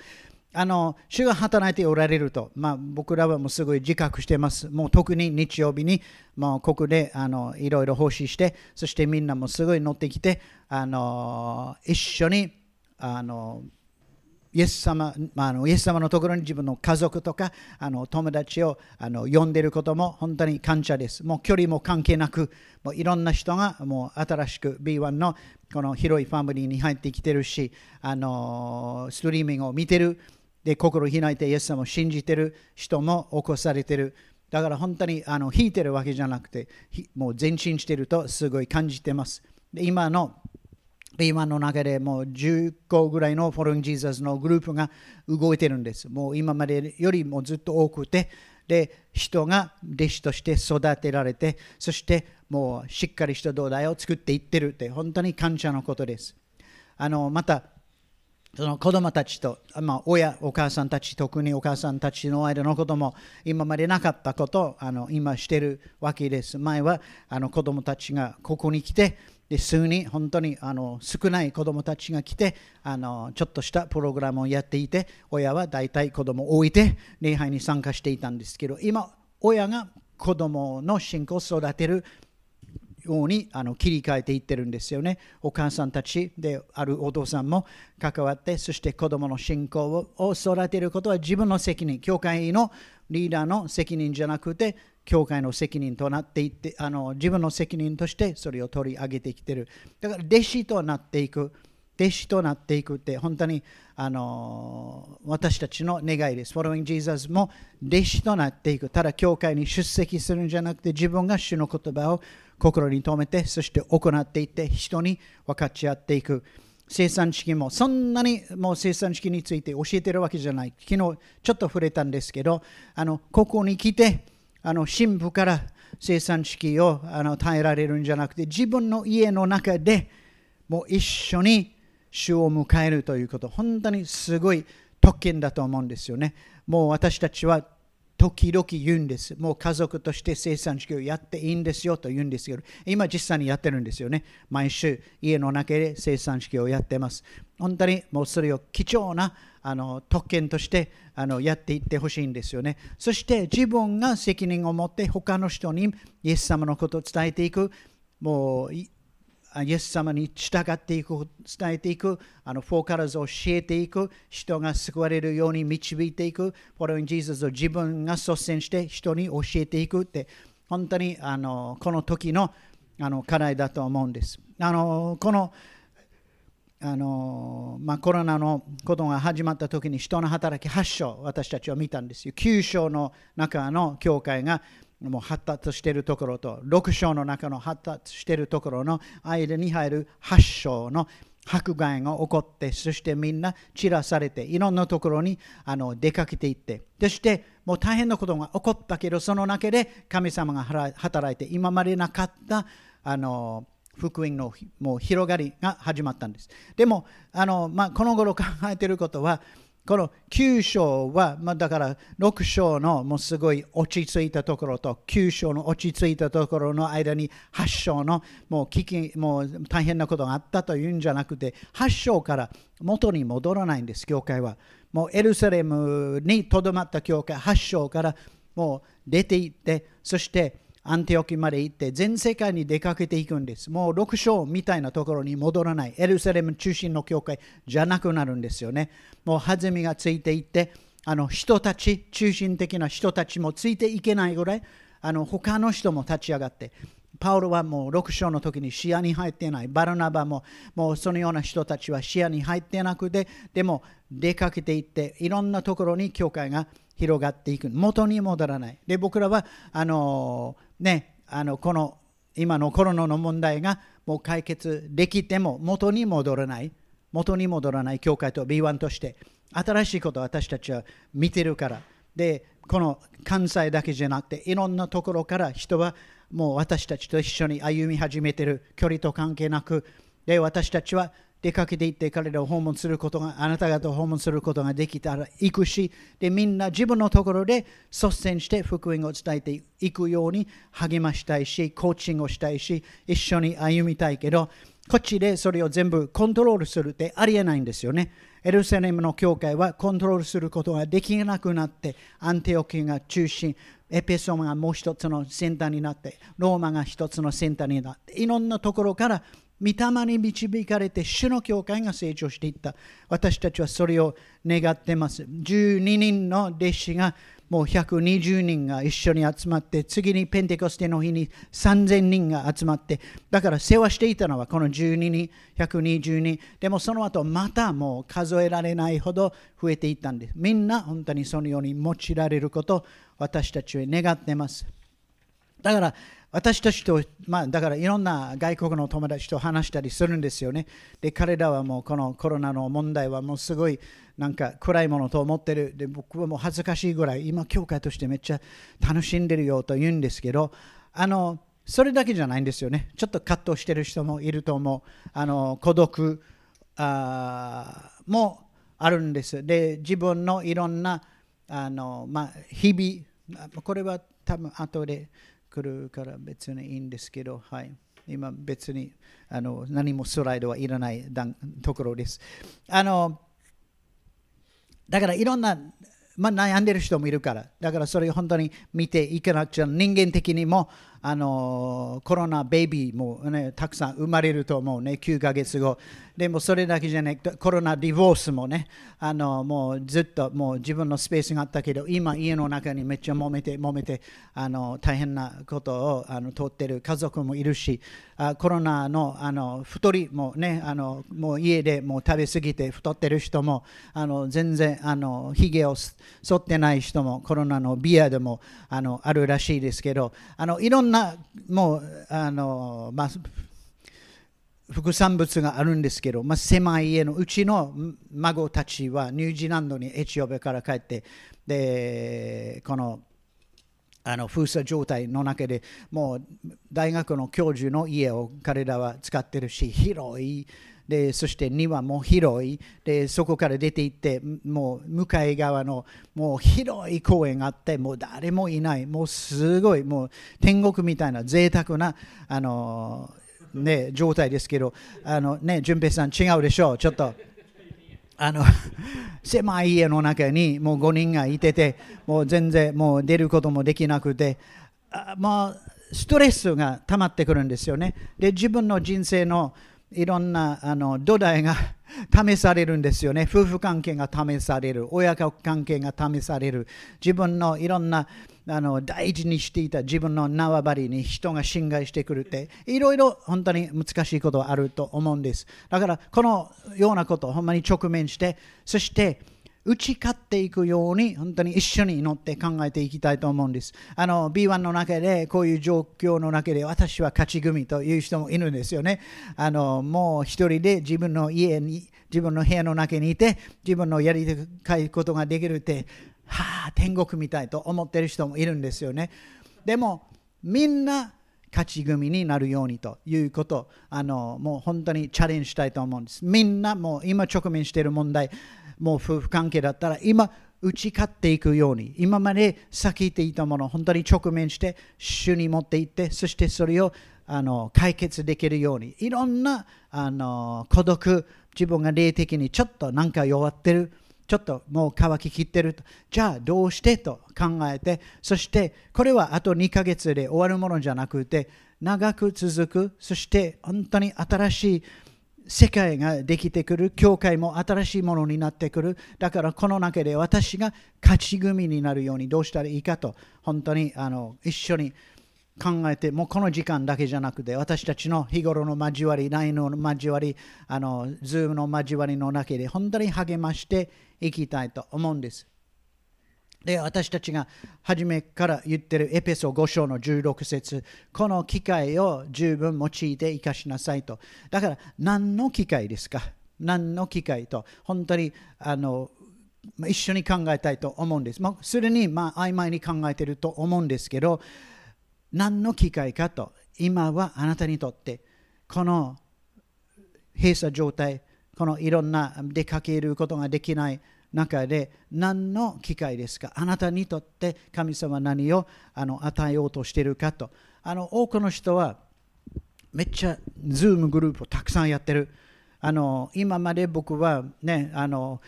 あの主が働いておられると、まあ、僕らはもうすごい自覚してます。もう特に日曜日にもうここであのいろいろ奉仕して、そしてみんなもすごい乗ってきて、あの一緒にあのイエス様、まあ、あのイエス様のところに自分の家族とかあの友達をあの呼んでいることも本当に感謝です。もう距離も関係なく、もういろんな人がもう新しく B1 のこの広いファミリーに入ってきてるし、あのストリーミングを見てる、で心を開いてイエス様を信じてる人も起こされてる。だから本当にあの引いてるわけじゃなくて、もう前進してるとすごい感じてます。で今の今の中でもう10個ぐらいのフォローン・ジーザスのグループが動いてるんです。もう今までよりもずっと多くて、で、人が弟子として育てられて、そしてもうしっかりした土台を作っていってるって、本当に感謝のことです。あのまた、その子供たちと、まあ、親、お母さんたち、特にお母さんたちの間のことも、今までなかったことをあの今してるわけです。前はあの子供たちがここに来て、ですぐに本当にあの少ない子どもたちが来てあのちょっとしたプログラムをやっていて親は大体子どもを置いて礼拝に参加していたんですけど今親が子どもの信仰を育てるようにあの切り替えていってるんですよね。お母さんたちであるお父さんも関わって、そして子供の信仰を育てることは自分の責任、教会のリーダーの責任じゃなくて、教会の責任となっていってあの自分の責任としてそれを取り上げてきてるだから弟子となっていく弟子となっていくって本当にあの私たちの願いです。Following Jesus も弟子となっていく。ただ教会に出席するんじゃなくて自分が主の言葉を心に留めてそして行っていって人に分かち合っていく。生産式もそんなにもう生産式について教えてるわけじゃない。昨日ちょっと触れたんですけどあのここに来てあの新婦から生産式をあの耐えられるんじゃなくて自分の家の中でもう一緒に主を迎えるということ本当にすごい特権だと思うんですよねもう私たちは時々言うんです。もう家族として生産式をやっていいんですよと言うんですけど、今実際にやってるんですよね。毎週家の中で生産式をやってます。本当にもうそれを貴重なあの特権としてあのやっていってほしいんですよね。そして自分が責任を持って他の人にイエス様のことを伝えていく、もうイエス様に従っていく、伝えていく、あのフォーカラーズを教えていく、人が救われるように導いていく、フォローインジーザスを自分が率先して人に教えていくって、本当にあのこの時のあの課題だと思うんです。あのこのあのまあ、コロナのことが始まった時に人の働き8章私たちは見たんですよ9章の中の教会がもう発達しているところと6章の中の発達しているところの間に入る8章の迫害が起こってそしてみんな散らされていろんなところにあの出かけていってそしてもう大変なことが起こったけどその中で神様が働いて今までなかったあの福音のもう広がりが始まったんです。でもあの、まあ、この頃考えていることはこの9章は、まあ、だから6章のもうすごい落ち着いたところと9章の落ち着いたところの間に8章のもう危機もう大変なことがあったというんじゃなくて8章から元に戻らないんです教会は。もうエルサレムにとどまった教会8章からもう出て行ってそしてアンテオキまで行って全世界に出かけていくんです。もう6章みたいなところに戻らない。エルサレム中心の教会じゃなくなるんですよね。もう弾みがついていって、あの人たち、中心的な人たちもついていけないぐらい、あの他の人も立ち上がって、パウロはもう6章の時に視野に入っていない。バルナバももうそのような人たちは視野に入ってなくて、でも出かけていって、いろんなところに教会が広がっていく。元に戻らない。で、僕らは、あのね、あのこの今のコロナの問題がもう解決できても元に戻らない。元に戻らない教会と B1 として新しいことを私たちは見てるから。で、この関西だけじゃなくていろんなところから人はもう私たちと一緒に歩み始めてる距離と関係なくで私たちは出かけていって彼らを訪問することがあなた方を訪問することができたら行くしでみんな自分のところで率先して福音を伝えていくように励ましたいしコーチングをしたいし一緒に歩みたいけどこっちでそれを全部コントロールするってありえないんですよね。エルサレムの教会はコントロールすることができなくなってアンテオキが中心エペソンがもう一つのセンターになってローマが一つのセンターになっていろんなところから御霊に導かれて主の教会が成長していった。私たちはそれを願ってます。12人の弟子がもう120人が一緒に集まって次にペンテコステの日に3000人が集まってだから世話していたのはこの12人120人。でもその後またもう数えられないほど増えていったんです。みんな本当にそのように用いられること私たちは願ってます。だから私たちと、まあ、だからいろんな外国の友達と話したりするんですよね。で、彼らはもうこのコロナの問題はもうすごいなんか暗いものと思ってる。で、僕はもう恥ずかしいぐらい、今、教会としてめっちゃ楽しんでるよと言うんですけど、あの、それだけじゃないんですよね。ちょっと葛藤してる人もいると思う。あの孤独あもあるんです。で、自分のいろんなあの、まあ、日々、これは多分後で来るから別にいいんですけど、はい、今別にあの何もスライドはいらないところです。あのだからいろんな、まあ、悩んでる人もいるから、だからそれを本当に見ていかなくちゃ人間的にもあのコロナベイビーも、ね、たくさん生まれると思うね、9ヶ月後。でもそれだけじゃなくて、コロナディボースもね、あのもうずっともう自分のスペースがあったけど、今家の中にめっちゃ揉めて揉めて、あの大変なことをあの通ってる家族もいるし、あコロナのあの太りもね、あのもう家でもう食べ過ぎて太ってる人も、あの全然あの髭を剃ってない人も、コロナのビアでもあのあるらしいですけど、あのいろんななもうあの、まあ、副産物があるんですけど、まあ、狭い家のうちの孫たちはニュージーランドにエチオピアから帰ってでこのあの封鎖状態の中でもう大学の教授の家を彼らは使ってるし広いでそして庭も広い。でそこから出て行ってもう向かい側のもう広い公園があってもう誰もいない。もうすごい。もう天国みたいな贅沢なあのね状態ですけどあのね淳平さん違うでしょう。ちょっと。あの 狭い家の中にもう5人がいててもう全然もう出ることもできなくてあまあストレスが溜まってくるんですよね。で自分の人生のいろんなあの土台が 試されるんですよね。夫婦関係が試される、親子関係が試される、自分のいろんなあの大事にしていた自分の縄張りに人が侵害してくるって、いろいろ本当に難しいことあると思うんです。だから、このようなことをほんまに直面して、そして、打ち勝っていくように本当に一緒に祈って考えていきたいと思うんです。あの B1 の中でこういう状況の中で私は勝ち組という人もいるんですよね。あのもう一人で自分の家に自分の部屋の中にいて自分のやりたいことができるってはあ天国みたいと思ってる人もいるんですよね。でもみんな勝ち組になるようにということあのもう本当にチャレンジしたいと思うんです。みんなもう今直面している問題もう夫婦関係だったら今打ち勝っていくように今まで避けていたもの本当に直面して主に持っていってそしてそれをあの解決できるようにいろんなあの孤独自分が霊的にちょっとなんか弱ってるちょっともう乾ききってると。じゃあどうしてと考えてそしてこれはあと2ヶ月で終わるものじゃなくて長く続くそして本当に新しい世界ができてくる教会も新しいものになってくる。だからこの中で私が勝ち組になるようにどうしたらいいかと本当にあの一緒に考えてもうこの時間だけじゃなくて私たちの日頃の交わり LINE の交わりあの Zoom の交わりの中で本当に励ましていきたいと思うんです。で私たちが初めから言ってるエペソ5章の16節この機会を十分用いて生かしなさいと。だから何の機会ですか？何の機会と本当にあの一緒に考えたいと思うんです。もうすでにまあ曖昧に考えてると思うんですけど何の機会かと今はあなたにとってこの閉鎖状態このいろんな出かけることができない中で何の機会ですか？あなたにとって神様は何をあの与えようとしているかと。あの多くの人はめっちゃズームグループをたくさんやってる。あの今まで僕はねあの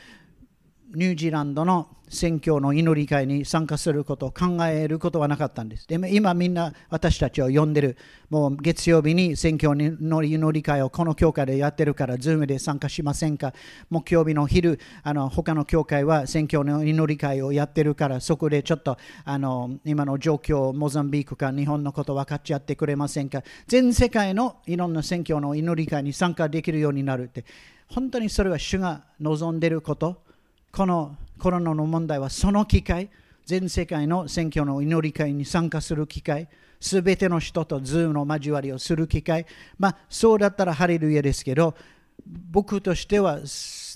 ニュージーランドの選挙の祈り会に参加することを考えることはなかったんです。でも今みんな私たちを呼んでる。もう月曜日に選挙の祈り会をこの教会でやってるから、ズームで参加しませんか木曜日の昼、あの他の教会は選挙の祈り会をやってるから、そこでちょっとあの今の状況、モザンビークか日本のこと分かっちゃってくれませんか全世界のいろんな選挙の祈り会に参加できるようになるって、本当にそれは主が望んでること。このコロナの問題はその機会、全世界の選挙の祈り会に参加する機会、すべての人とズームの交わりをする機会、まあ、そうだったらハレルヤですけど、僕としては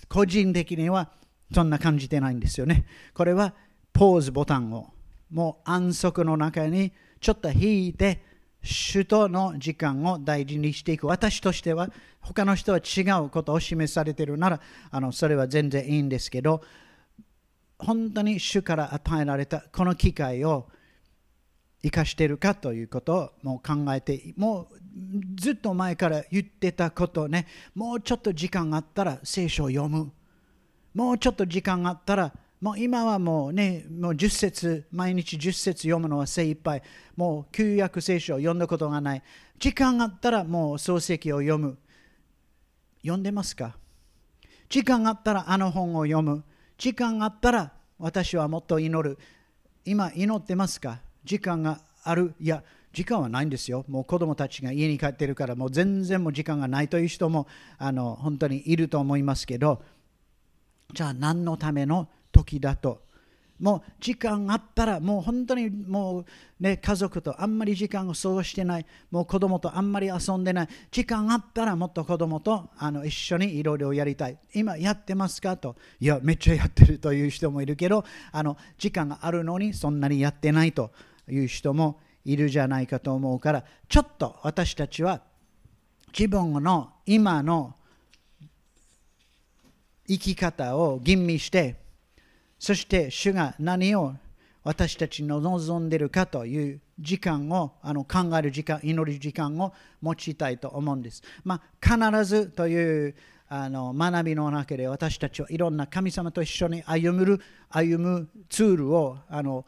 個人的にはそんな感じてないんですよね。これはポーズボタンをもう安息の中にちょっと引いて首都の時間を大事にしていく。私としては他の人は違うことを示されているならあのそれは全然いいんですけど本当に主から与えられたこの機会を生かしているかということをもう考えてもうずっと前から言ってたことね。もうちょっと時間があったら聖書を読む。もうちょっと時間があったらもう今はもうね、もう10節、毎日10節読むのは精一杯。もう旧約聖書を読んだことがない。時間があったらもう漱石を読む。読んでますか？時間があったらあの本を読む。時間があったら私はもっと祈る。今祈ってますか？時間がある。いや、時間はないんですよ。もう子供たちが家に帰ってるから、もう全然もう時間がないという人もあの本当にいると思いますけど、じゃあ何のための時だと。もう時間あったらもう本当にもうね家族とあんまり時間を過ごしてない。もう子供とあんまり遊んでない。時間あったらもっと子供とあの一緒にいろいろやりたい。今やってますかと。いやめっちゃやってるという人もいるけどあの時間があるのにそんなにやってないと。いう人もいるじゃないかと思うからちょっと私たちは自分の今の生き方を吟味してそして主が何を私たちの望んでいるかという時間をあの考える時間祈る時間を持ちたいと思うんです。まあ、必ずというあの学びの中で私たちはいろんな神様と一緒に歩む歩むツールをあの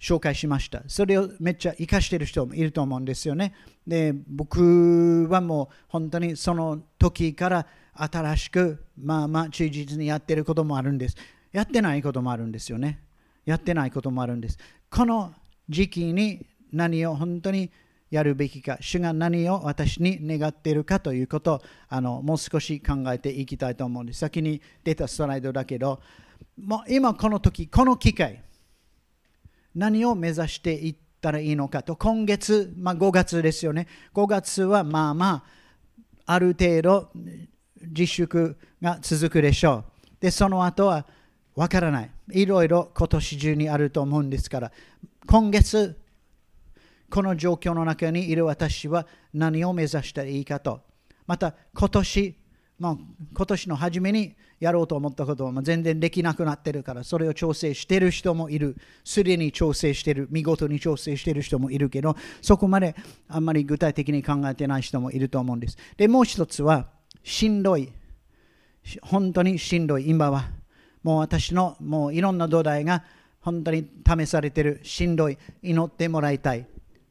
紹介しました。それをめっちゃ生かしている人もいると思うんですよね。で、僕はもう本当にその時から新しくまあまあ忠実にやっていることもあるんです。やってないこともあるんですよね。やってないこともあるんです。この時期に何を本当にやるべきか、主が何を私に願っているかということをあのもう少し考えていきたいと思うんです。先に出たストライドだけど、もう今この時、この機会、何を目指していったらいいのかと、今月、まあ、5月ですよね。5月はまあまあ、ある程度自粛が続くでしょう。で、その後はわからない。いろいろ今年中にあると思うんですから、今月、この状況の中にいる私は何を目指したらいいかと。また今年、ま、今年の初めにやろうと思ったことは全然できなくなってるからそれを調整している人もいるすでに調整している見事に調整している人もいるけどそこまであんまり具体的に考えてない人もいると思うんですでもう一つはしんどい本当にしんどい今はもう私のもういろんな土台が本当に試されてる。しんどい。祈ってもらいたい。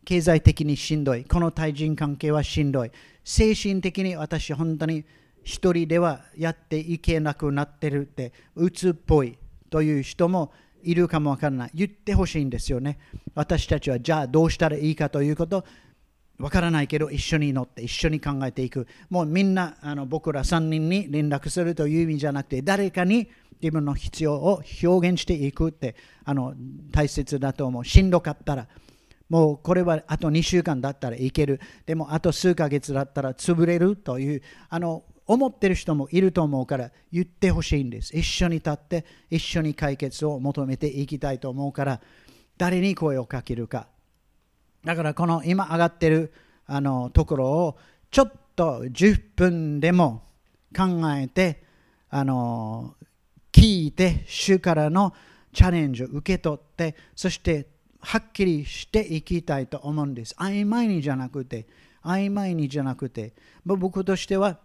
経済的にしんどい。この対人関係はしんどい。精神的に私本当に一人ではやっていけなくなってるって鬱っぽいという人もいるかもわからない。言ってほしいんですよね。私たちはじゃあどうしたらいいかということわからないけど一緒に乗って一緒に考えていく。もうみんなあの僕ら3人に連絡するという意味じゃなくて誰かに自分の必要を表現していくってあの大切だと思う。しんどかったらもうこれはあと2週間だったらいける。でもあと数ヶ月だったら潰れるというあの思ってる人もいると思うから言ってほしいんです。一緒に立って一緒に解決を求めていきたいと思うから誰に声をかけるか。だからこの今上がってるあのところをちょっと10分でも考えてあの聞いて主からのチャレンジを受け取ってそしてはっきりしていきたいと思うんです。曖昧にじゃなくて、曖昧にじゃなくて、僕としては、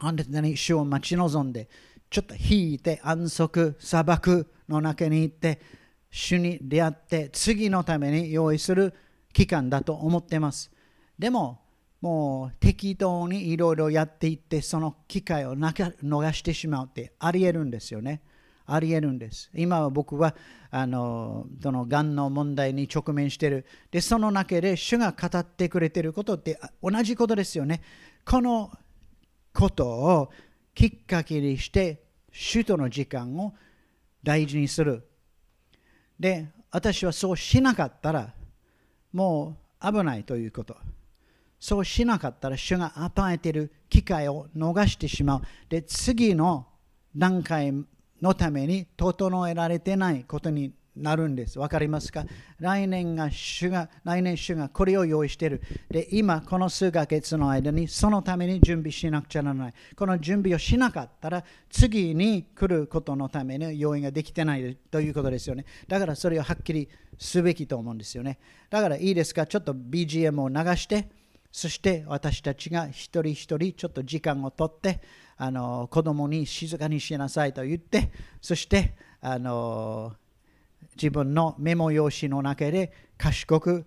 本当に主を待ち望んで、ちょっと引いて安息、砂漠の中に行って、主に出会って、次のために用意する期間だと思ってます。でも、もう適当にいろいろやっていって、その機会を逃してしまうってありえるんですよね。ありえるんです。今は僕はあのそのがんの問題に直面してる。で、その中で主が語ってくれてることって同じことですよね。このことをきっかけにして、主との時間を大事にする。で、私はそうしなかったら、もう危ないということ。そうしなかったら、主が与えている機会を逃してしまう。で、次の段階のために整えられてないことになるんです。わかりますか？来年が主が、来年主がこれを用意している。で、今、この数ヶ月の間にそのために準備しなくちゃならない。この準備をしなかったら、次に来ることのための用意ができてないということですよね。だからそれをはっきりすべきと思うんですよね。だからいいですか？ちょっと BGM を流して、そして私たちが一人一人ちょっと時間をとって、あの子供に静かにしなさいと言ってそしてあの自分のメモ用紙の中で賢く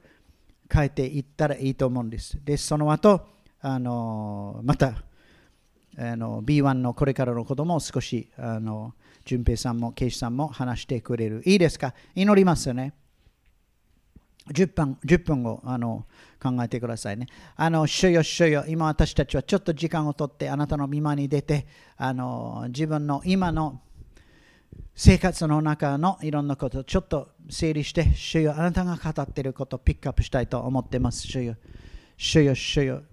書いていったらいいと思うんです。で、その後あのまたあの B1 のこれからのことも少しあの淳平さんも圭司さんも話してくれる。いいですか？祈りますよね。10分 ,10 分をあの考えてくださいね。あの、主よ主よ、今私たちはちょっと時間をとってあなたの見間に出て、あの自分の今の生活の中のいろんなことをちょっと整理して、主よ、あなたが語っていることをピックアップしたいと思ってます。主よ、主よ、主よ、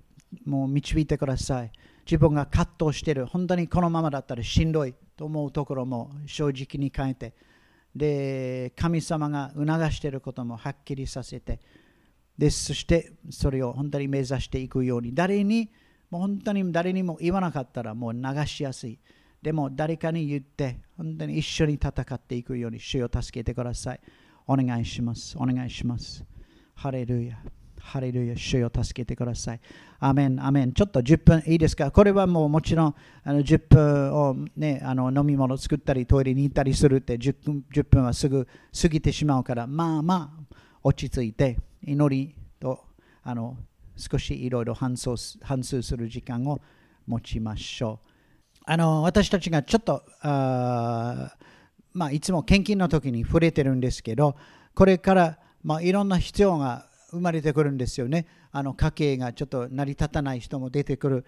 もう導いてください。自分が葛藤している、本当にこのままだったらしんどいと思うところも正直に変えて、で、神様が促していることもはっきりさせて、でそしてそれを本当に目指していくように誰にもう本当に誰にも言わなかったらもう流しやすい。でも誰かに言って本当に一緒に戦っていくように主を助けてください。お願いします。お願いします。ハレルヤ。ハレルヤ主を助けてください。アメンアメン。ちょっと10分いいですか？これはもうもちろんあの10分を、ね、あの飲み物作ったりトイレに行ったりするって10分 ,10 分はすぐ過ぎてしまうからまあまあ落ち着いて祈りとあの少しいろいろ反数する時間を持ちましょう。あの私たちがちょっとあ、まあ、いつも献金の時に触れてるんですけどこれから、まあ、いろんな必要が生まれてくるんですよね。あの家計がちょっと成り立たない人も出てくる